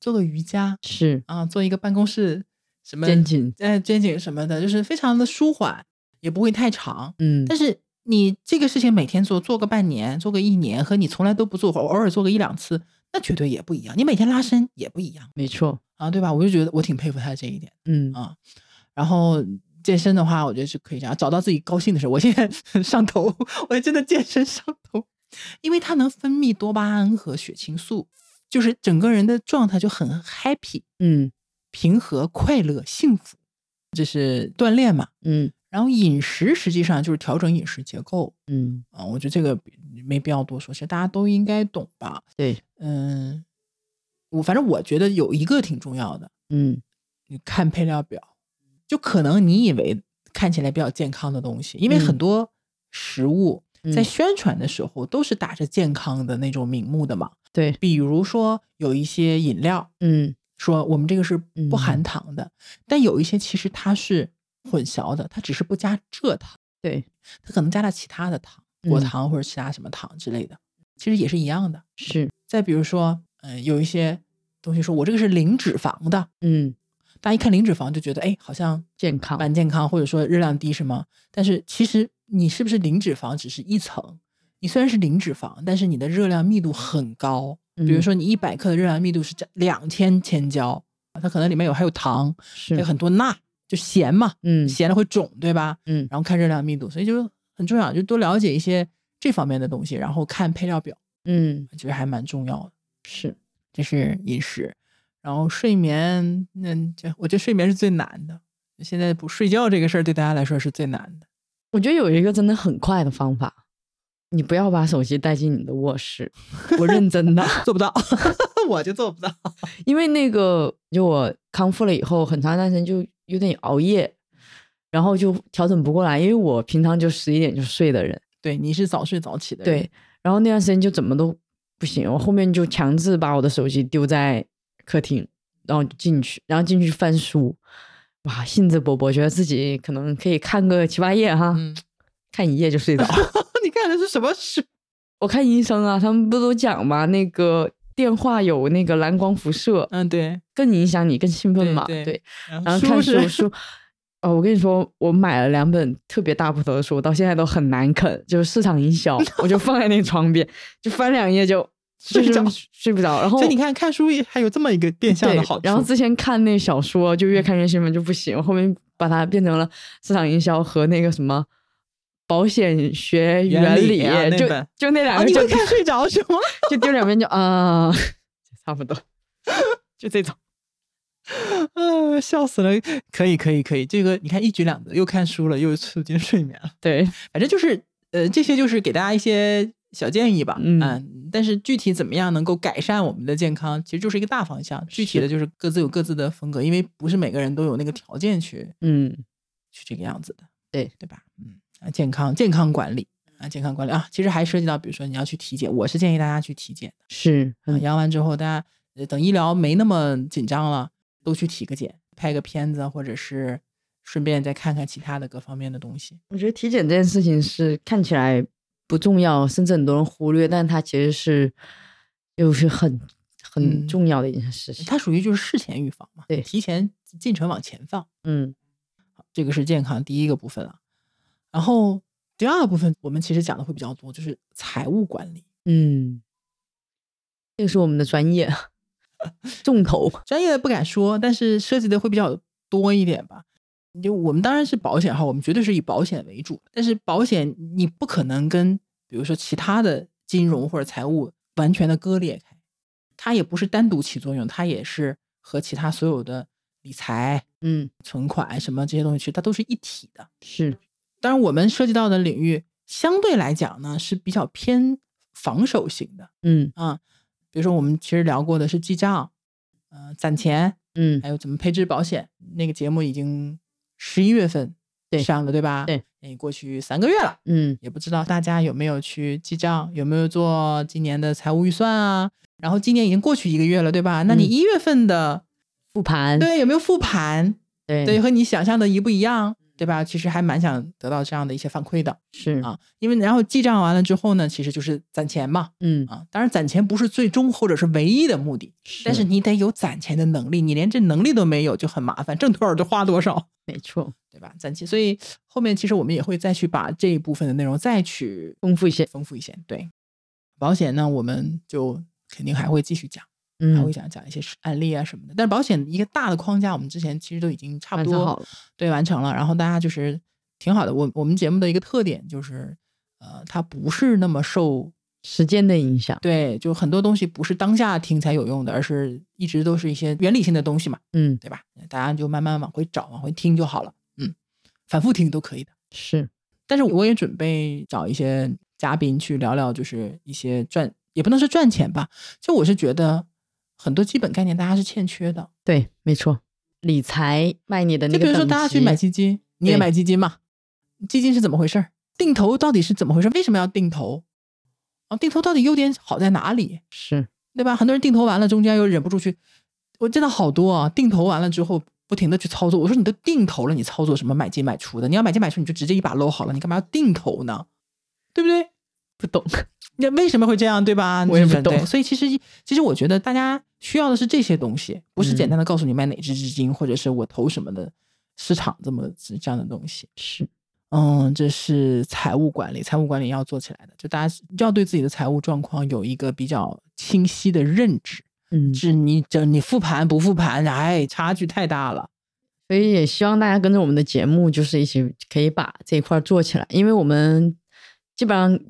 做个瑜伽是啊，做一个办公室什么肩颈，呃肩颈什么的，就是非常的舒缓，也不会太长。嗯，但是你这个事情每天做，做个半年，做个一年，和你从来都不做，偶尔做个一两次，那绝对也不一样。你每天拉伸也不一样没错，啊，对吧？我就觉得我挺佩服他这一点嗯啊。然后健身的话，我觉得是可以这样，找到自己高兴的事。我现在 上头，我真的健身上头，因为它能分泌多巴胺和血清素，就是整个人的状态就很 happy、嗯平和、快乐、幸福。这是锻炼嘛。嗯然后饮食实际上就是调整饮食结构。嗯，啊，我觉得这个没必要多说，其实大家都应该懂吧。对，嗯，我反正我觉得有一个挺重要的，嗯。你看配料表，就可能你以为看起来比较健康的东西，因为嗯。很多食物在嗯宣传的时候都是打着健康的那种名目的嘛，对，比如说有一些饮料嗯。说我们这个是不含嗯糖的，但有一些其实它是混淆的，它只是不加蔗糖。对，它可能加了其他的糖，果嗯糖或者其他什么糖之类的，其实也是一样的。是，再比如说，嗯、有一些东西说我这个是零脂肪的，嗯，大家一看零脂肪就觉得，哎，好像健康，蛮健康，或者说热量低是吗。但是其实你是不是零脂肪只是一层，你虽然是零脂肪，但是你的热量密度很高。比如嗯说你一百克的热量密度是这两千千焦，它可能里面有还有糖，还有，很多钠，就咸嘛，嗯咸了会肿，对吧？嗯然后看热量密度，所以就很重要，就多了解一些这方面的东西，然后看配料表，嗯其实还蛮重要的。是，这是饮食，然后睡眠，那这我觉得睡眠是最难的。现在不睡觉这个事儿对大家来说是最难的。我觉得有一个真的很快的方法，你不要把手机带进你的卧室，我认真的，做不到，我就做不到。因为那个就我康复了以后，很长一段时间就有点熬夜，然后就调整不过来，因为我平常就十一点就睡的人，对，你是早睡早起的人，对，然后那段时间就怎么都不行，我后面就强制把我的手机丢在客厅，然后就进去，然后进去翻书，哇，兴致勃勃，觉得自己可能可以看个七八页哈，嗯，看一页就睡着。你看的是什么书？我看医生啊，他们不都讲嘛，那个电话有那个蓝光辐射，嗯，对，更影响你，更兴奋嘛，对对。然然后看是书 书，哦，我跟你说，我买了两本特别大部头的书，到现在都很难啃，就是市场营销，我就放在那个床边，就翻两页就睡不着睡不着。然后所以你看，看书也还有这么一个变相的好处。然后之前看那小说，就越看越兴奋，就不行，后面把它变成了市场营销和那个什么。保险学原原理啊就本就那两啊，个就看睡着是吗？就丢两遍就啊，差不多，就这种。啊，笑死了！可以，可以，可以，这个你看一举两得，又看书了，又促进睡眠了。对，反正就是，呃，这些就是给大家一些小建议吧。嗯但是具体怎么样能够改善我们的健康，其实就是一个大方向。具体的就是各自有各自的风格，因为不是每个人都有那个条件去嗯，去这个样子的。对对吧？嗯，啊，健康健康管理，啊，健康管理啊，其实还涉及到，比如说你要去体检，我是建议大家去体检的。是，啊，阳完之后，大家呃等医疗没那么紧张了，都去体个检，拍个片子，或者是顺便再看看其他的各方面的东西。我觉得体检这件事情是看起来不重要，甚至很多人忽略，但它其实是就是很很嗯重要的一件事情。它属于就是事前预防嘛，对提前进程往前放。嗯这个是健康第一个部分了。然后第二个部分，我们其实讲的会比较多，就是财务管理。嗯，这个是我们的专业，重头。专业不敢说，但是涉及的会比较多一点吧。就我们当然是保险哈，我们绝对是以保险为主，但是保险你不可能跟比如说其他的金融或者财务完全的割裂开，它也不是单独起作用，它也是和其他所有的理财、嗯，存款什么这些东西其实，它都是一体的。是，当然，我们涉及到的领域相对来讲呢是比较偏防守型的嗯啊，比如说我们其实聊过的是记账，呃，攒钱，嗯还有怎么配置保险，那个节目已经十一月份对上了，对吧？对，也过去三个月了，嗯也不知道大家有没有去记账，有没有做今年的财务预算啊？然后今年已经过去一个月了，对吧？那你嗯一月份的、复盘，对有没有复盘？对对，和你想象的一不一样，对吧？其实还蛮想得到这样的一些反馈的是，啊，因为然后记账完了之后呢，其实就是攒钱嘛，嗯，啊，当然攒钱不是最终或者是唯一的目的，但是你得有攒钱的能力，你连这能力都没有就很麻烦，挣多少就花多少，没错，对吧？攒钱，所以后面其实我们也会再去把这一部分的内容再去丰富一些，丰富一些。对，保险呢，我们就肯定还会继续讲，还嗯会，想讲一些案例啊什么的。但是保险一个大的框架，我们之前其实都已经差不多对完成了，然后大家就是挺好的。我我们节目的一个特点就是，呃，它不是那么受时间的影响，对，就很多东西不是当下听才有用的，而是一直都是一些原理性的东西嘛，嗯，对吧？大家就慢慢往回找，往回听就好了，嗯，反复听都可以的。是，但是我也准备找一些嘉宾去聊聊，就是一些赚，也不能是赚钱吧，就我是觉得很多基本概念大家是欠缺的。对，没错，理财卖你的那个，就比如说大家去买，基金，你也买基金嘛？基金是怎么回事儿？定投到底是怎么回事？为什么要定投？啊，定投到底优点好在哪里？是，对吧？很多人定投完了，中间又忍不住去，我见到好多啊，定投完了之后不停的去操作。我说你都定投了，你操作什么买进买出的？你要买进买出，你就直接一把搂好了，你干嘛要定投呢？对不对？不懂，那为什么会这样？对吧？我也不懂所以其实其实我觉得大家需要的是这些东西，不是简嗯单的告诉你买哪只基金，或者是我投什么的市场这么这样的东西。是，嗯，这是财务管理，财务管理要做起来的，就大家要对自己的财务状况有一个比较清晰的认知。嗯，是你这你复盘不复盘，哎，差距太大了。所以也希望大家跟着我们的节目，就是一起可以把这一块儿做起来，因为我们基本上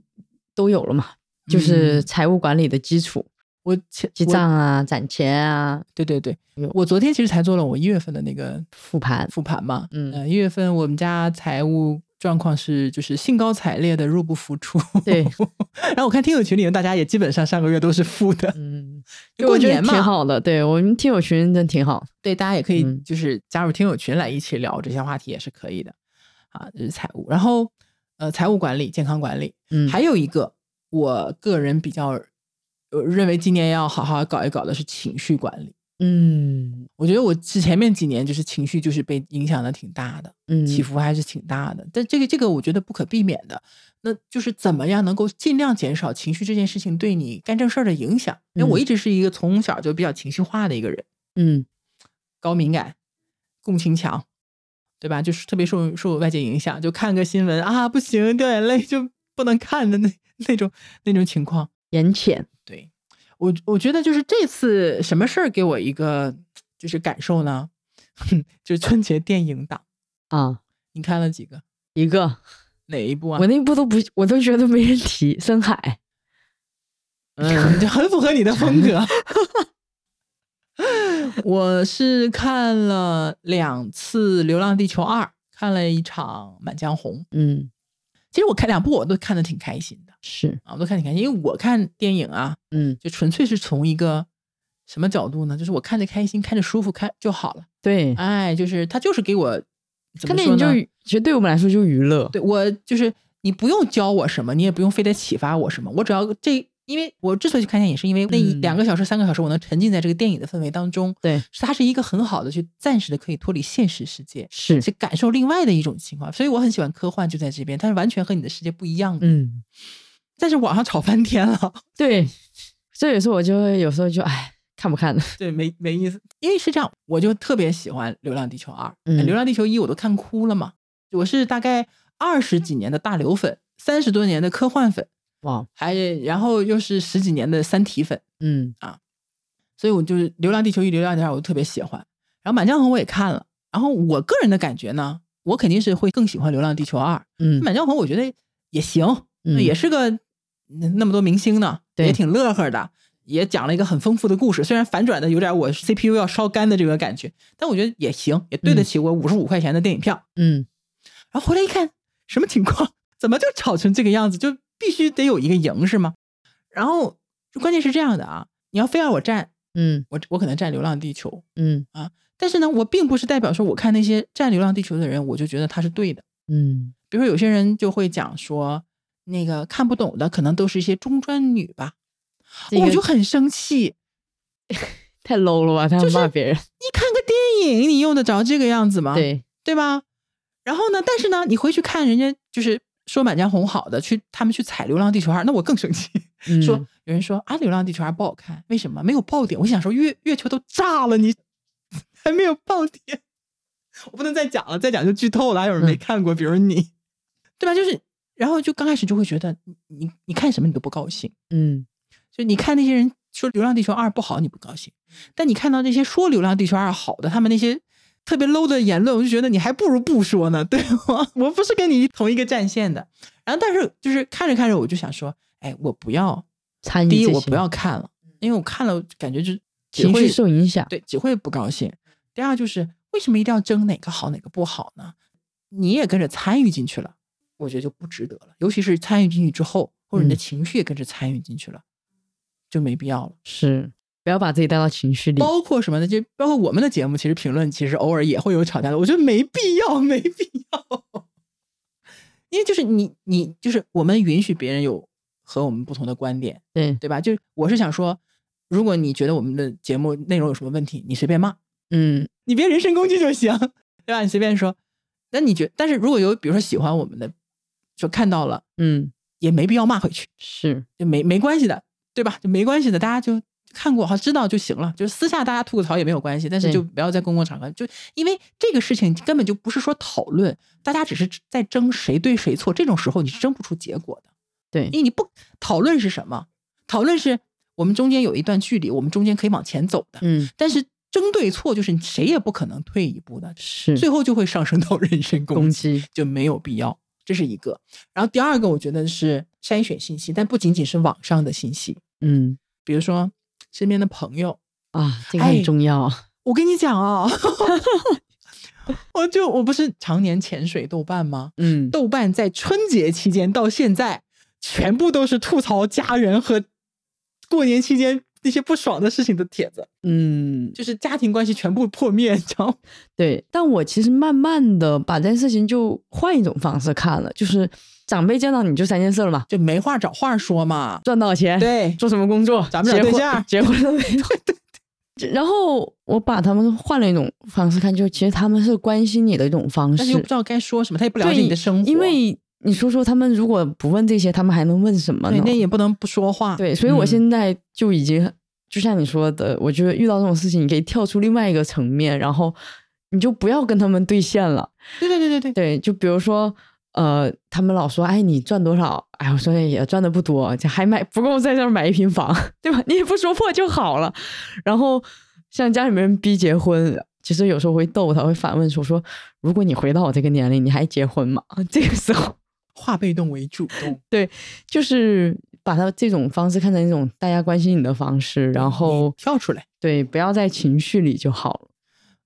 都有了嘛，就是嗯财务管理的基础，我前记账啊、攒钱啊、对对对，我昨天其实才做了我一月份的那个复盘，复盘嘛。嗯呃，一月份我们家财务状况是就是兴高采烈的入不敷出。对，然后我看听友群里面大家也基本上上个月都是负的，嗯，过年嘛挺好的，对我们听友群真挺好，对，大家也可以嗯就是加入听友群来一起聊这些话题也是可以的啊，就是财务。然后呃，财务管理、健康管理，嗯，还有一个我个人比较呃认为今年要好好搞一搞的是情绪管理。嗯我觉得我是前面几年就是情绪就是被影响的挺大的，嗯起伏还是挺大的。但这个这个我觉得不可避免的，那就是怎么样能够尽量减少情绪这件事情对你干正事儿的影响。因为我嗯一直是一个从小就比较情绪化的一个人，嗯高敏感、共情强，对吧？就是特别受受外界影响，就看个新闻啊不行，掉眼泪就不能看的那那种那种情况。眼浅，对我，我觉得就是这次什么事儿给我一个就是感受呢？就是春节电影档，啊，你看了几个？一个哪一部啊我？那部都不，我都觉得没人提深海，嗯，就很符合你的风格。我是看了两次《流浪地球二》，看了一场《满江红》。嗯，其实我看两部我都看的挺开心的是，啊，我都看得挺开心，因为我看电影啊，嗯，就纯粹是从一个什么角度呢？就是我看着开心，看着舒服，看就好了。对，哎，就是他就是给我怎看电影就么说呢？其实对我们来说就是娱乐，对我就是你不用教我什么，你也不用非得启发我什么，我只要这，因为我之所以去看电影，是因为那两个小时、三个小时，我能沉浸在这个电影的氛围当中，对，是它是一个很好的去暂时的可以脱离现实世界，是，去感受另外的一种情况。所以我很喜欢科幻，就在这边，它是完全和你的世界不一样的。嗯，但是网上吵翻天了，对，这也是我就会有时候就哎看不看的，对，没没意思。因为是这样，我就特别喜欢《流浪地球二》嗯。哎流浪地球一》我都看哭了嘛。我是大概二十几年的大刘粉，三十多年的科幻粉，哇，还然后又是十几年的三体粉，嗯。啊。所以我就是《流浪地球一》《流浪地球二》我都特别喜欢。然后《满江红》我也看了，然后我个人的感觉呢，我肯定是会更喜欢《流浪地球二》。嗯满江红》我觉得也行，嗯。也是个嗯那么多明星呢，也挺乐呵的，也讲了一个很丰富的故事。虽然反转的有点我 CPU 要烧干的这个感觉，但我觉得也行，也对得起我五十五块钱的电影票。嗯然后回来一看，什么情况？怎么就吵成这个样子？就必须得有一个赢是吗？然后关键是这样的啊，你要非要我站，嗯我我可能站《流浪地球》，嗯啊但是呢，我并不是代表说我看那些站《流浪地球》的人，我就觉得他是对的。嗯比如说有些人就会讲说，那个看不懂的可能都是一些中专女吧，这个我就很生气。太 low 了吧？他就骂别人，你看个电影，你用得着这个样子吗？对，对吧？然后呢，但是呢，你回去看人家就是说《满江红》好的，去他们去踩《流浪地球二》，那我更生气。嗯说有人说啊，《流浪地球二》不好看，为什么？没有爆点。我想说月月球都炸了，你 还没有爆点，我不能再讲了，再讲就剧透了。还有人没嗯看过，比如你，对吧？就是，然后就刚开始就会觉得你你你看什么你都不高兴，嗯就你看那些人说《流浪地球二》不好，你不高兴，但你看到那些说《流浪地球二》好的，他们那些特别 low 的言论，我就觉得你还不如不说呢，对吗？我不是跟你同一个战线的。然后，但是就是看着看着，我就想说，哎，我不要，参与第一，我不要看了，因为我看了感觉就只情绪会受影响，对，只会不高兴。第二就是为什么一定要争哪个好哪个不好呢？你也跟着参与进去了，我觉得就不值得了。尤其是参与进去之后，或者你的嗯情绪也跟着参与进去了，就没必要了。是不要把自己带到情绪里，包括什么呢？就包括我们的节目，其实评论其实偶尔也会有吵架的，我觉得没必要，没必要。因为就是你你就是我们允许别人有和我们不同的观点，对，对吧？就是我是想说，如果你觉得我们的节目内容有什么问题，你随便骂，嗯你别人身攻击就行，对吧？你随便说。那你觉，但是如果有比如说喜欢我们的，说看到了嗯也没必要骂回去，是，就没没关系的，对吧？就没关系的，大家就看过好知道就行了，就是私下大家吐个槽也没有关系，但是就不要在公共场合，就因为这个事情根本就不是说讨论，大家只是在争谁对谁错，这种时候你是争不出结果的，对因为你不讨论是什么？讨论是我们中间有一段距离，我们中间可以往前走的，嗯但是争对错就是谁也不可能退一步的，是最后就会上升到 人身攻攻。击，就没有必要，这是一个。然后第二个，我觉得是筛选信息，但不仅仅是网上的信息，嗯比如说身边的朋友。啊，这个哎很重要，我跟你讲啊，我就我不是常年潜水豆瓣吗？嗯豆瓣在春节期间到现在，全部都是吐槽家人和过年期间那些不爽的事情的帖子，嗯，就是家庭关系全部破灭，你知道吗？对，但我其实慢慢的把这件事情就换一种方式看了，就是长辈见到你就三件事了嘛，就没话找话说嘛。赚多少钱，对，做什么工作，咱们找结婚对象结婚了没？然后我把他们换了一种方式看，就其实他们是关心你的一种方式但是又不，知道该说什么，他也不了解你的生活，因为你说说他们如果不问这些，他们还能问什么对呢？那也不能不说话。对，所以我嗯现在就已经、就像你说的，我觉得遇到这种事情，你可以跳出另外一个层面，然后你就不要跟他们对线了。对对对对对，对，就比如说，呃，他们老说，哎，你赚多少？哎，我说也赚的不多，这还买不够在这儿买一平房，对吧？你也不说破就好了。然后像家里面人逼结婚，其实有时候会逗他，会反问说说，如果你回到我这个年龄，你还结婚吗？这个时候化被动为主动，对就是把他这种方式看成一种大家关心你的方式，然后跳出来。对，不要在情绪里就好了。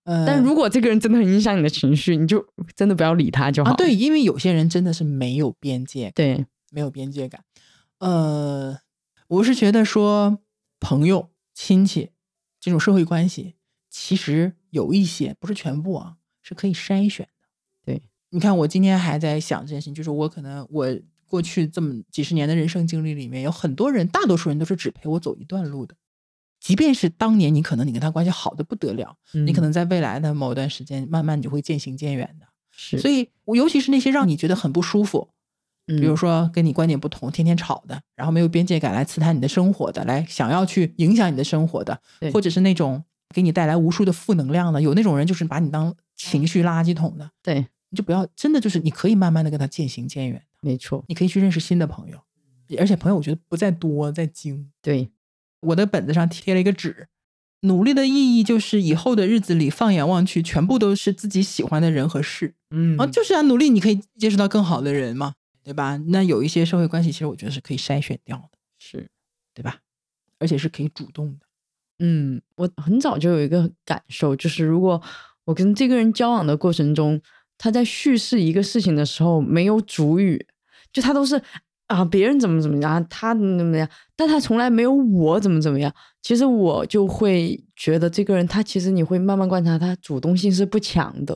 呃，但如果这个人真的很影响你的情绪，你就真的不要理他就好。啊，对，因为有些人真的是没有边界，对，没有边界感。呃，我是觉得说朋友、亲戚这种社会关系，其实有一些不是全部啊，是可以筛选你看，我今天还在想这件事情，就是我可能我过去这么几十年的人生经历里面，有很多人，大多数人都是只陪我走一段路的。即便是当年你可能你跟他关系好的不得了，你可能在未来的某一段时间，慢慢你就会渐行渐远的。是，所以我尤其是那些让你觉得很不舒服，比比如说跟你观点不同、天天吵的，然后没有边界感来刺探你的生活的，来想要去影响你的生活的，或者是那种给你带来无数的负能量的，有那种人就是把你当情绪垃圾桶的，对，你就不要真的就是你可以慢慢的跟他渐行渐远，没错，你可以去认识新的朋友，而且朋友我觉得不在多，在精。对，我的本子上贴了一个纸，努力的意义就是以后的日子里，放眼望去，全部都是自己喜欢的人和事。嗯啊，就是啊，努力你可以接触到更好的人嘛，对吧？那有一些社会关系，其实我觉得是可以筛选掉的，是，对吧？而且是可以主动的。嗯，我很早就有一个感受，就是如果我跟这个人交往的过程中，他在叙事一个事情的时候没有主语，就他都是啊别人怎么怎么样，他怎么怎么样，但他从来没有我怎么怎么样。其实我就会觉得这个人，他其实你会慢慢观察，他主动性是不强的。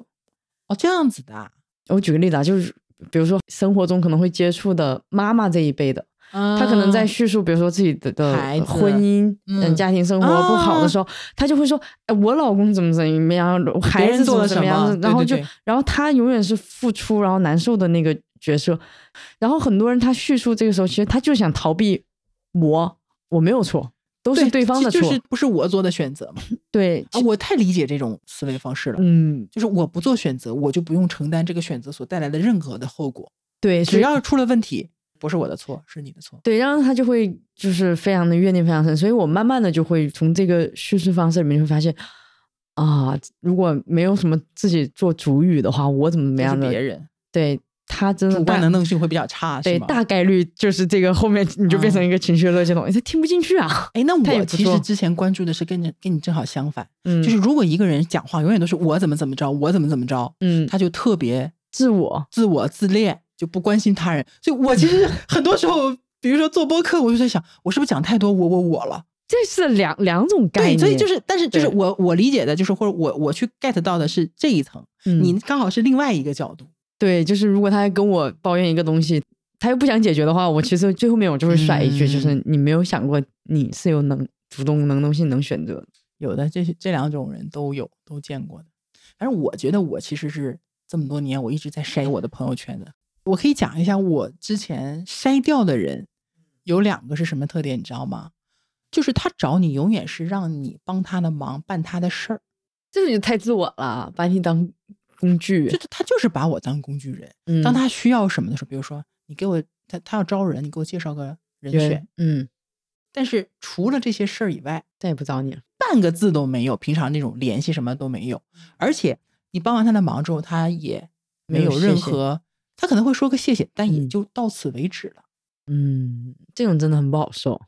哦，这样子的啊，我举个例子啊，就是比如说生活中可能会接触的妈妈这一辈的，他可能在叙述，比如说自己的的孩婚姻、嗯嗯家庭生活不好的时候，他就会说：“哎，我老公怎么怎么样，孩子做了怎么怎么样。什么然后就然后他永远是付出然后难受的那个角色。然后很多人他叙述这个时候，其实他就想逃避我，我没有错，都是对方的错。就是不是我做的选择嘛？对，啊，我太理解这种思维方式了。嗯，就是我不做选择，我就不用承担这个选择所带来的任何的后果。对，只要出了问题，不是我的错，是你的错。对，然后他就会就是非常的怨念非常深，所以我慢慢的就会从这个叙事方式里面就会发现，啊，如果没有什么自己做主语的话，我怎么怎么样的，别人。对他真的主观大能动性会比较差，对？大概率就是这个后面你就变成一个情绪垃圾桶，他听不进去啊，哎，那我其实之前关注的是跟着跟你正好相反，嗯，就是如果一个人讲话永远都是我怎么怎么着，我怎么怎么着，嗯，他就特别自我，自我自恋，就不关心他人。所以我其实 很多时候，比如说做播客，我就在想，我是不是讲太多我我我了？这是两两种概对，念，所以就是，但是就是我我理解的，就是或者我我去 get 到的是这一层，嗯你刚好是另外一个角度。对，就是如果他跟我抱怨一个东西，他又不想解决的话，我其实最后面我就会甩一句，嗯就是你没有想过你是有能主动能动性能选择的。有的这些这两种人都有都见过的。反正我觉得我其实是这么多年我一直在筛我的朋友圈的。我可以讲一下我之前筛掉的人有两个是什么特点，你知道吗？就是他找你永远是让你帮他的忙，办他的事儿，这个就太自我了，把你当工具就。是他就是把我当工具人。嗯当他需要什么的时候，比如说你给我他他要招人，你给我介绍个人人选，嗯，但是除了这些事儿以外，再也不找你了。半个字都没有，平常那种联系什么都没有，而且你帮完他的忙之后，他也没有任何，他可能会说个谢谢，但也嗯就到此为止了。嗯，这种真的很不好受。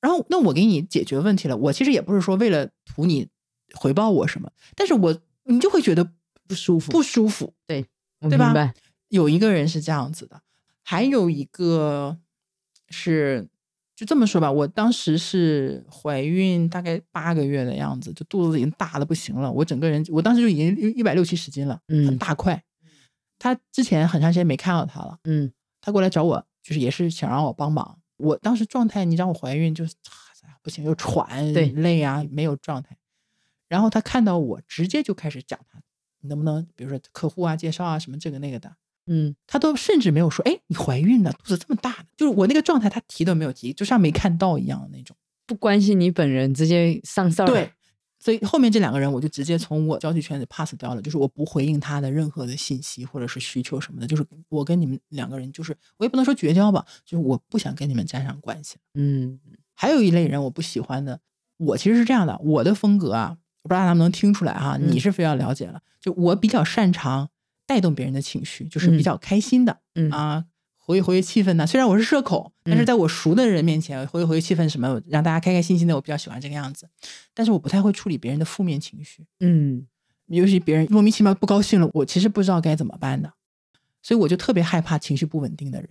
然后，那我给你解决问题了，我其实也不是说为了图你回报我什么，但是我你就会觉得不舒服不舒服。对对吧明白。有一个人是这样子的，还有一个是就这么说吧，我当时是怀孕大概八个月的样子，就肚子已经大的不行了，我整个人我当时就已经一百六七十斤了，很嗯大块。他之前很长时间没看到他了，嗯他过来找我，就是也是想让我帮忙。我当时状态，你让我怀孕就是不行，又喘对累啊，没有状态。然后他看到我，直接就开始讲他，你能不能比如说客户啊、介绍啊什么这个那个的，嗯他都甚至没有说，哎，你怀孕了，肚子这么大的，就是我那个状态，他提都没有提，就像没看到一样的那种。不关心你本人，直接上事儿。对，所以后面这两个人我就直接从我交际圈子 pass 掉了，就是我不回应他的任何的信息或者是需求什么的，就是我跟你们两个人，就是我也不能说绝交吧，就是我不想跟你们沾上关系。嗯。还有一类人我不喜欢的，我其实是这样的，我的风格啊，我不知道他们能听出来哈，嗯。你是非要了解了，就我比较擅长带动别人的情绪，就是比嗯。较开心的，嗯。啊，活跃活跃气氛呢。虽然我是社恐，但是嗯。在我熟的人面前，活跃活跃气氛什么，让大家开开心心的，我比较喜欢这个样子。但是我不太会处理别人的负面情绪，嗯。尤其别人莫名其妙不高兴了，我其实不知道该怎么办的，所以我就特别害怕情绪不稳定的人，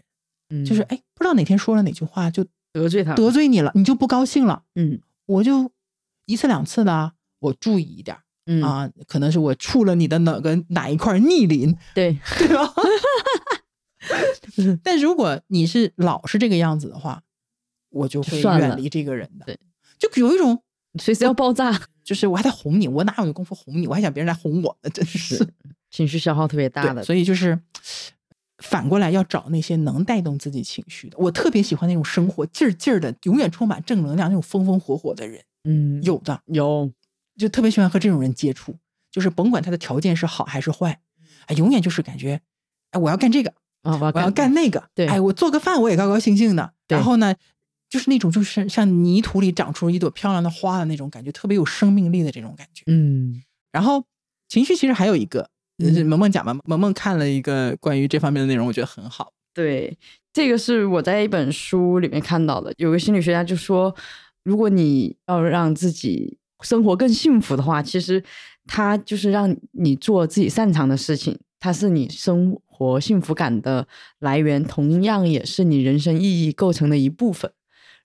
嗯，就是哎，不知道哪天说了哪句话就得罪他。得罪你了，你就不高兴了。嗯。我就一次两次的，我注意一点，嗯。啊，可能是我触了你的哪个哪一块逆鳞，对，对吧？但如果你是老是这个样子的话，我就会远离这个人的。对，就有一种随时要爆炸，就是我还在哄你，我哪有功夫哄你？我还想别人来哄我呢，真是。情绪消耗特别大，的。所以就是反过来要找那些能带动自己情绪的。我特别喜欢那种生活劲儿劲儿的，永远充满正能量、那种风风火火的人。嗯，有的有，就特别喜欢和这种人接触，就是甭管他的条件是好还是坏，哎，永远就是感觉，哎，我要干这个，啊，我要我要干那个，对哎，我做个饭我也高高兴兴的。对然后呢，就是那种就是像泥土里长出一朵漂亮的花的那种感觉，特别有生命力的这种感觉。嗯然后情绪其实还有一个，萌萌讲吧，萌萌看了一个关于这方面的内容，我觉得很好。对，这个是我在一本书里面看到的，有个心理学家就说，如果你要让自己生活更幸福的话，其实他就是让你做自己擅长的事情，它是你生活幸福感的来源，同样也是你人生意义构成的一部分。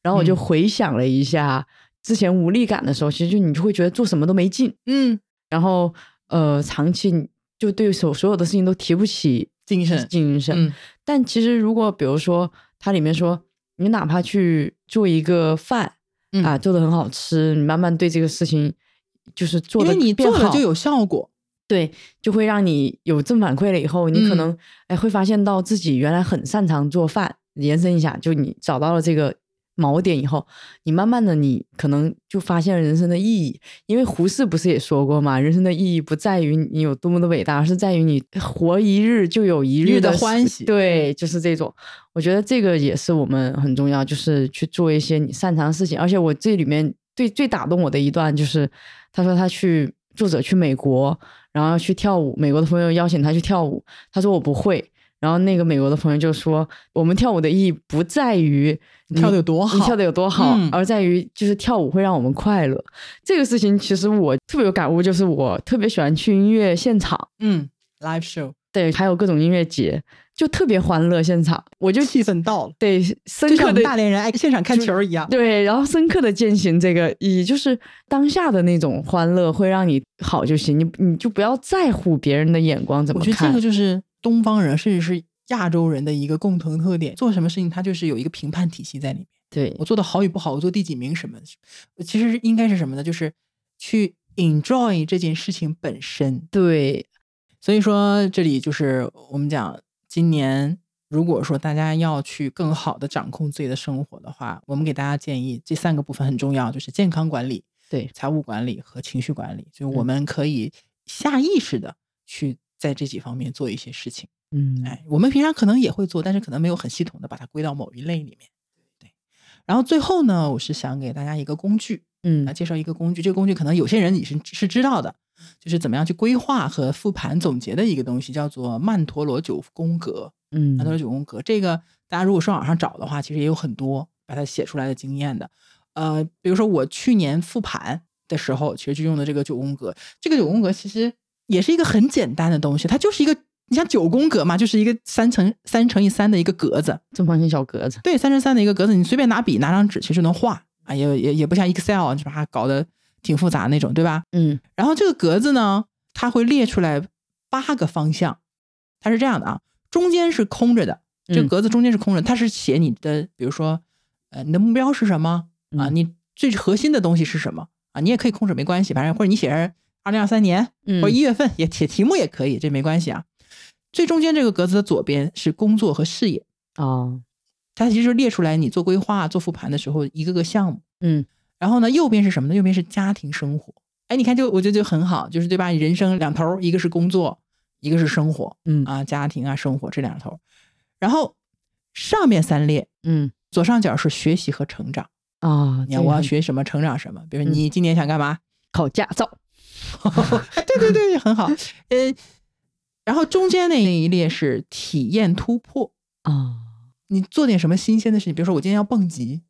然后我就嗯回想了一下之前无力感的时候，其实就你就会觉得做什么都没劲，嗯，然后呃，长期就对所所有的事情都提不起精神，精神。嗯但其实如果比如说它里面说，你哪怕去做一个饭、嗯啊，做的很好吃，你慢慢对这个事情就是做的因为你做了就有效果。对，就会让你有正反馈了以后，你可嗯能哎会发现到自己原来很擅长做饭，延伸一下，就你找到了这个锚点以后，你慢慢的你可能就发现了人生的意义。因为胡适不是也说过嘛，人生的意义不在于你有多么的伟大，而是在于你活一日就有一日的的欢喜对，就是这种。我觉得这个也是我们很重要，就是去做一些你擅长的事情。而且我这里面最最打动我的一段就是，他说他去作者去美国，然后要去跳舞，美国的朋友邀请他去跳舞，他说我不会。然后那个美国的朋友就说：“我们跳舞的意义不在于你跳的有多好你跳的有多好，嗯而在于就是跳舞会让我们快乐。这个事情其实我特别有感悟，就是我特别喜欢去音乐现场，嗯，live show 对，还有各种音乐节，就特别欢乐现场，我就气氛到了，对深刻的大连人爱现场看球一样。对，然后深刻的践行这个意义，就是当下的那种欢乐会让你好就行，你你就不要在乎别人的眼光怎么看。我觉得这个就是东方人，甚至是亚洲人的一个共同特点。做什么事情，他就是有一个评判体系在里面。对我做的好与不好，我做第几名什么，其实应该是什么呢？就是去 enjoy 这件事情本身。对，所以说，这里就是我们讲，今年如果说大家要去更好的掌控自己的生活的话，我们给大家建议这三个部分很重要，就是健康管理、对财务管理和情绪管理。就是我嗯们可以下意识的去在这几方面做一些事情。嗯，哎，我们平常可能也会做，但是可能没有很系统的把它归到某一类里面。对，然后最后呢，我是想给大家一个工具，嗯来介绍一个工具。这个工具可能有些人你是是知道的，就是怎么样去规划和复盘总结的一个东西，叫做曼陀罗九宫格。嗯曼陀罗九宫格这个，大家如果上网上找的话，其实也有很多把它写出来的经验的。呃，比如说我去年复盘的时候，其实就用的这个九宫格。这个九宫格其实也是一个很简单的东西，它就是一个。你像九宫格嘛，就是一个三乘三乘以三的一个格子，正方形小格子，对，三乘三的一个格子，你随便拿笔拿张纸，其实就能画啊，也也也不像 Excel 就把它搞得挺复杂那种，对吧？嗯然后这个格子呢，它会列出来八个方向，它是这样的啊，中间是空着的，这格子中间是空着，它是写你的，比如说，呃，你的目标是什么啊？嗯你最核心的东西是什么啊？你也可以空着没关系，反正或者你写着二零二三年嗯或者一月份也写题目也可以，这没关系啊。最中间这个格子的左边是工作和事业。哦它其实列出来你做规划、做复盘的时候一个个项目。嗯然后呢，右边是什么呢？右边是家庭生活。哎，你看就我觉得就很好，就是对吧？人生两头，一个是工作，一个是生活嗯啊，家庭啊，生活这两头。然后上面三列，嗯左上角是学习和成长。啊，你看我要学什么，成长什么。比如你今年想干嘛？考驾照，哎对对对，很好。呃，然后中间那一列是体验突破。啊，你做点什么新鲜的事情，比如说我今天要蹦极，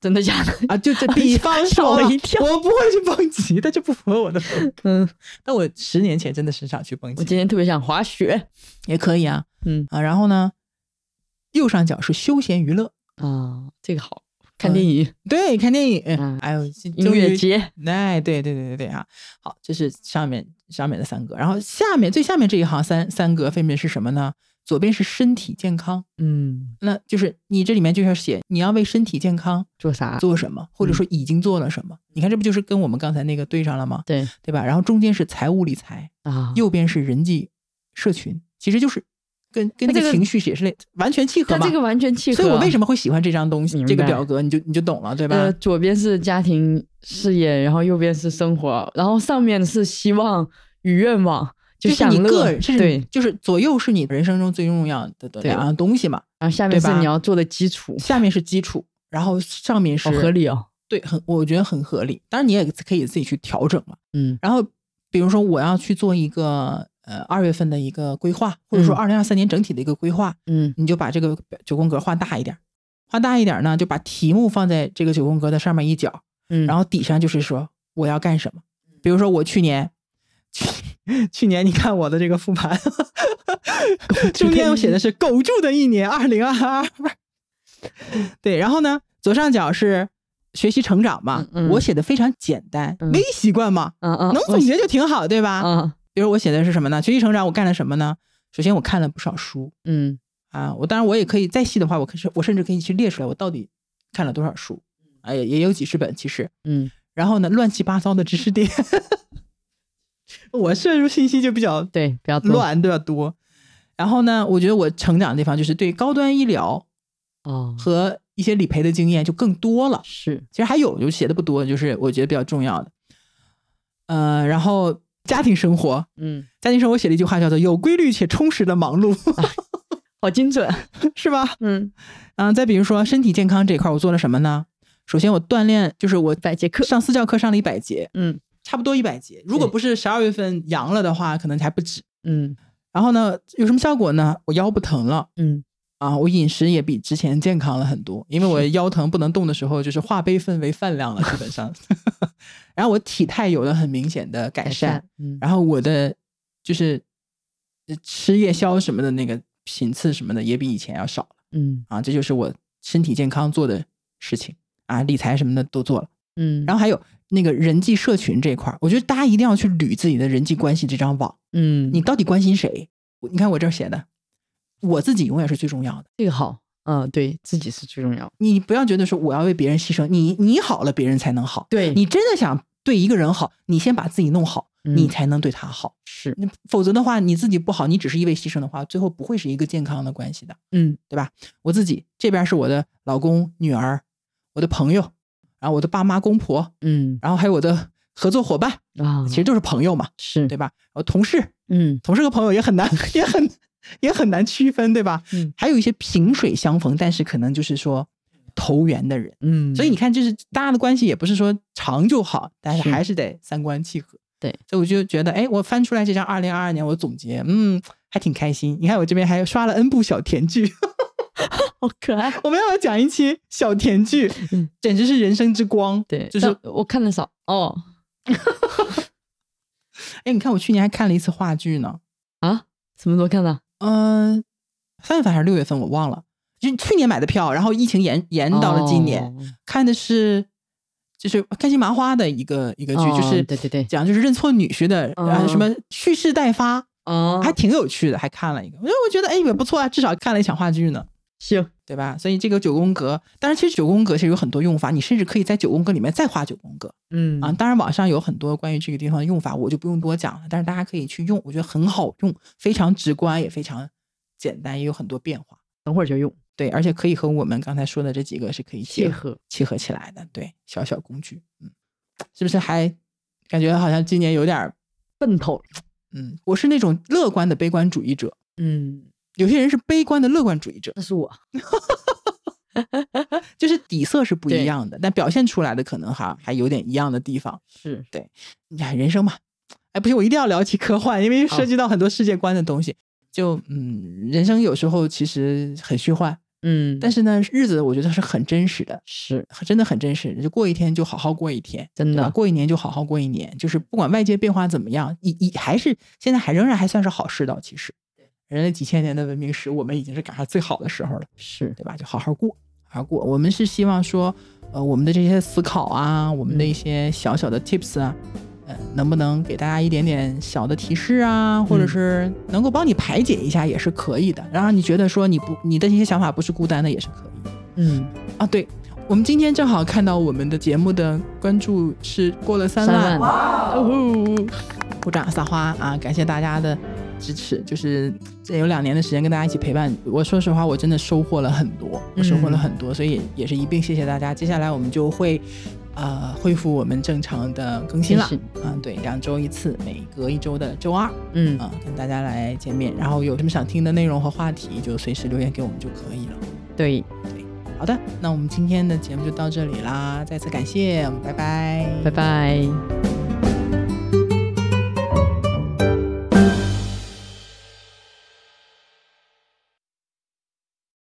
真的假的？啊，就这比方吓 我一跳。我不会去蹦极，但这不符合我的。嗯，但我十年前真的是想去蹦极。我，今天特别想滑雪，也可以啊。嗯。啊。然后呢，右上角是休闲娱乐，啊，这个好，看电影、对，看电影，嗯。还有音乐，节，哎，对对对对对啊！好，这是上面上面的三个，然后下面最下面这一行三三格分别是什么呢？左边是身体健康，嗯，那就是你这里面就要写你要为身体健康做啥？做什么，或者说已经做了什么。你看，这不就是跟我们刚才那个对上了吗？对对吧？然后中间是财务理财，啊，右边是人际社群，其实就是跟跟那这个个情绪也是类完全契合嘛。它这个完全契合。所以我为什么会喜欢这张东西，这个表格，你就你就懂了，对吧？呃，左边是家庭事业，然后右边是生活，然后上面是希望与愿望，就这是你个人，这是对，就是左右是你人生中最重要的两样东西嘛。然后下面是你要做的基础，下面是基础，然后上面是好合理哦。对，很我觉得很合理。当然你也可以自己去调整嘛。嗯然后比如说我要去做一个呃二月份的一个规划，或者说嗯二零二三年整体的一个规划，嗯你就把这个九宫格画大一点儿，画大一点儿呢，就把题目放在这个九宫格的上面一角，嗯，然后底上就是说我要干什么。比如说我去年，去 去年你看我的这个复盘，中间我写的是狗住的一年，二零二二。对，然后呢，左上角是学习成长嘛，嗯嗯我写的非常简单，嗯微习惯嘛，嗯嗯，能总结就挺好，对吧？嗯比如我写的是什么呢？学习成长，我干了什么呢？首先我看了不少书嗯啊，我当然我也可以再细的话，我可是我甚至可以去列出来，我到底看了多少书，啊，也也有几十本其实。嗯，然后呢，乱七八糟的知识点，我摄入信息就比较对，比较乱，比较多。然后呢，我觉得我成长的地方就是对高端医疗哦，和一些理赔的经验就更多了。是其实还有，就写的不多，就是我觉得比较重要的。呃，然后家庭生活，嗯，家庭生活写了一句话叫做“有规律且充实的忙碌”，好精准，是吧？嗯，嗯，再比如说身体健康这一块，我做了什么呢？首先我锻炼，就是我百节课，上私教课上了一百节，嗯差不多一百节。如果不是十二月份阳了的话，可能还不止。嗯然后呢，有什么效果呢？我腰不疼了嗯啊，我饮食也比之前健康了很多，因为我腰疼不能动的时候，就是化悲愤为饭量了，基本上。然后我体态有了很明显的改善，，嗯然后我的就是呃吃夜宵什么的那个频次什么的也比以前要少了嗯啊，这就是我身体健康做的事情啊，理财什么的都做了。嗯，然后还有那个人际社群这一块儿，我觉得大家一定要去捋自己的人际关系这张网，嗯，你到底关心谁？你看我这儿写的，我自己永远是最重要的。这个好，嗯，对自己是最重要的，你不要觉得说我要为别人牺牲，你你好了，别人才能好。对你真的想对一个人好，你先把自己弄好，嗯你才能对他好。是，你否则的话，你自己不好，你只是一味牺牲的话，最后不会是一个健康的关系的，嗯对吧？我自己这边是我的老公、女儿，我的朋友，然后我的爸妈、公婆，嗯然后还有我的合作伙伴，啊，其实都是朋友嘛，是对吧？然后同事，嗯同事和朋友也很难，也很也很难区分，对吧？嗯还有一些萍水相逢，但是可能就是说投缘的人，嗯，所以你看，就是大家的关系也不是说长就好，但是是还是得三观契合。对，所以我就觉得，哎，我翻出来这张二零二二年，我总结，嗯，还挺开心。你看我这边还刷了 N 部小甜剧，好可爱，我们要不要讲一期小甜剧？嗯。简直是人生之光。对，就是我看的少。哦。哎，你看我去年还看了一次话剧呢，啊，什么时候看的？嗯、三月份还是六月份我忘了，就去年买的票，然后疫情延延到了今年，哦。看的是就是开心麻花的一个一个剧，哦就是对对对。讲就是认错女婿的，然后嗯什么蓄势待发，哦，还挺有趣的，还看了一个，我觉得我觉得哎也不错啊，至少看了一场话剧呢，行，对吧？所以这个九宫格，当然其实九宫格其实有很多用法，你甚至可以在九宫格里面再画九宫格嗯啊。当然网上有很多关于这个地方的用法，我就不用多讲了，但是大家可以去用，我觉得很好用，非常直观，也非常简单，也有很多变化。等会儿就用，对，而且可以和我们刚才说的这几个是可以结契合，契合起来的。对，小小工具，嗯，是不是还感觉好像今年有点奔头，嗯，我是那种乐观的悲观主义者，嗯，有些人是悲观的乐观主义者，那是我，就是底色是不一样的，但表现出来的可能还还有点一样的地方。是对，你看人生嘛，哎，不行，我一定要聊起科幻，因为涉及到很多世界观的东西。就嗯，人生有时候其实很虚幻，嗯，但是呢，日子我觉得是很真实的，是真的很真实。就过一天就好好过一天，真？的，过一年就好好过一年，就是不管外界变化怎么样，一一还是现在还仍然还算是好世道。其实，人类几千年的文明史，我们已经是赶上最好的时候了，是，对吧？就好好过，好好过。我们是希望说，呃，我们的这些思考啊，我们的一些小小的 tips 啊，呃，能不能给大家一点点小的提示啊，或者是能够帮你排解一下也是可以的，然后你觉得说你不你的这些想法不是孤单的也是可以。嗯啊，对，我们今天正好看到我们的节目的关注是过了三万，三万哦，鼓掌撒花啊！感谢大家的支持，就是这有两年的时间跟大家一起陪伴，我说实话，我真的收获了很多，我收获了很多，所以也也是一并谢谢大家。接下来我们就会呃恢复我们正常的更新了更，嗯，对，两周一次，每隔一周的周二，嗯。啊、跟大家来见面，然后有什么想听的内容和话题，就随时留言给我们就可以了。对。对，好的，那我们今天的节目就到这里啦，再次感谢，拜拜，拜拜。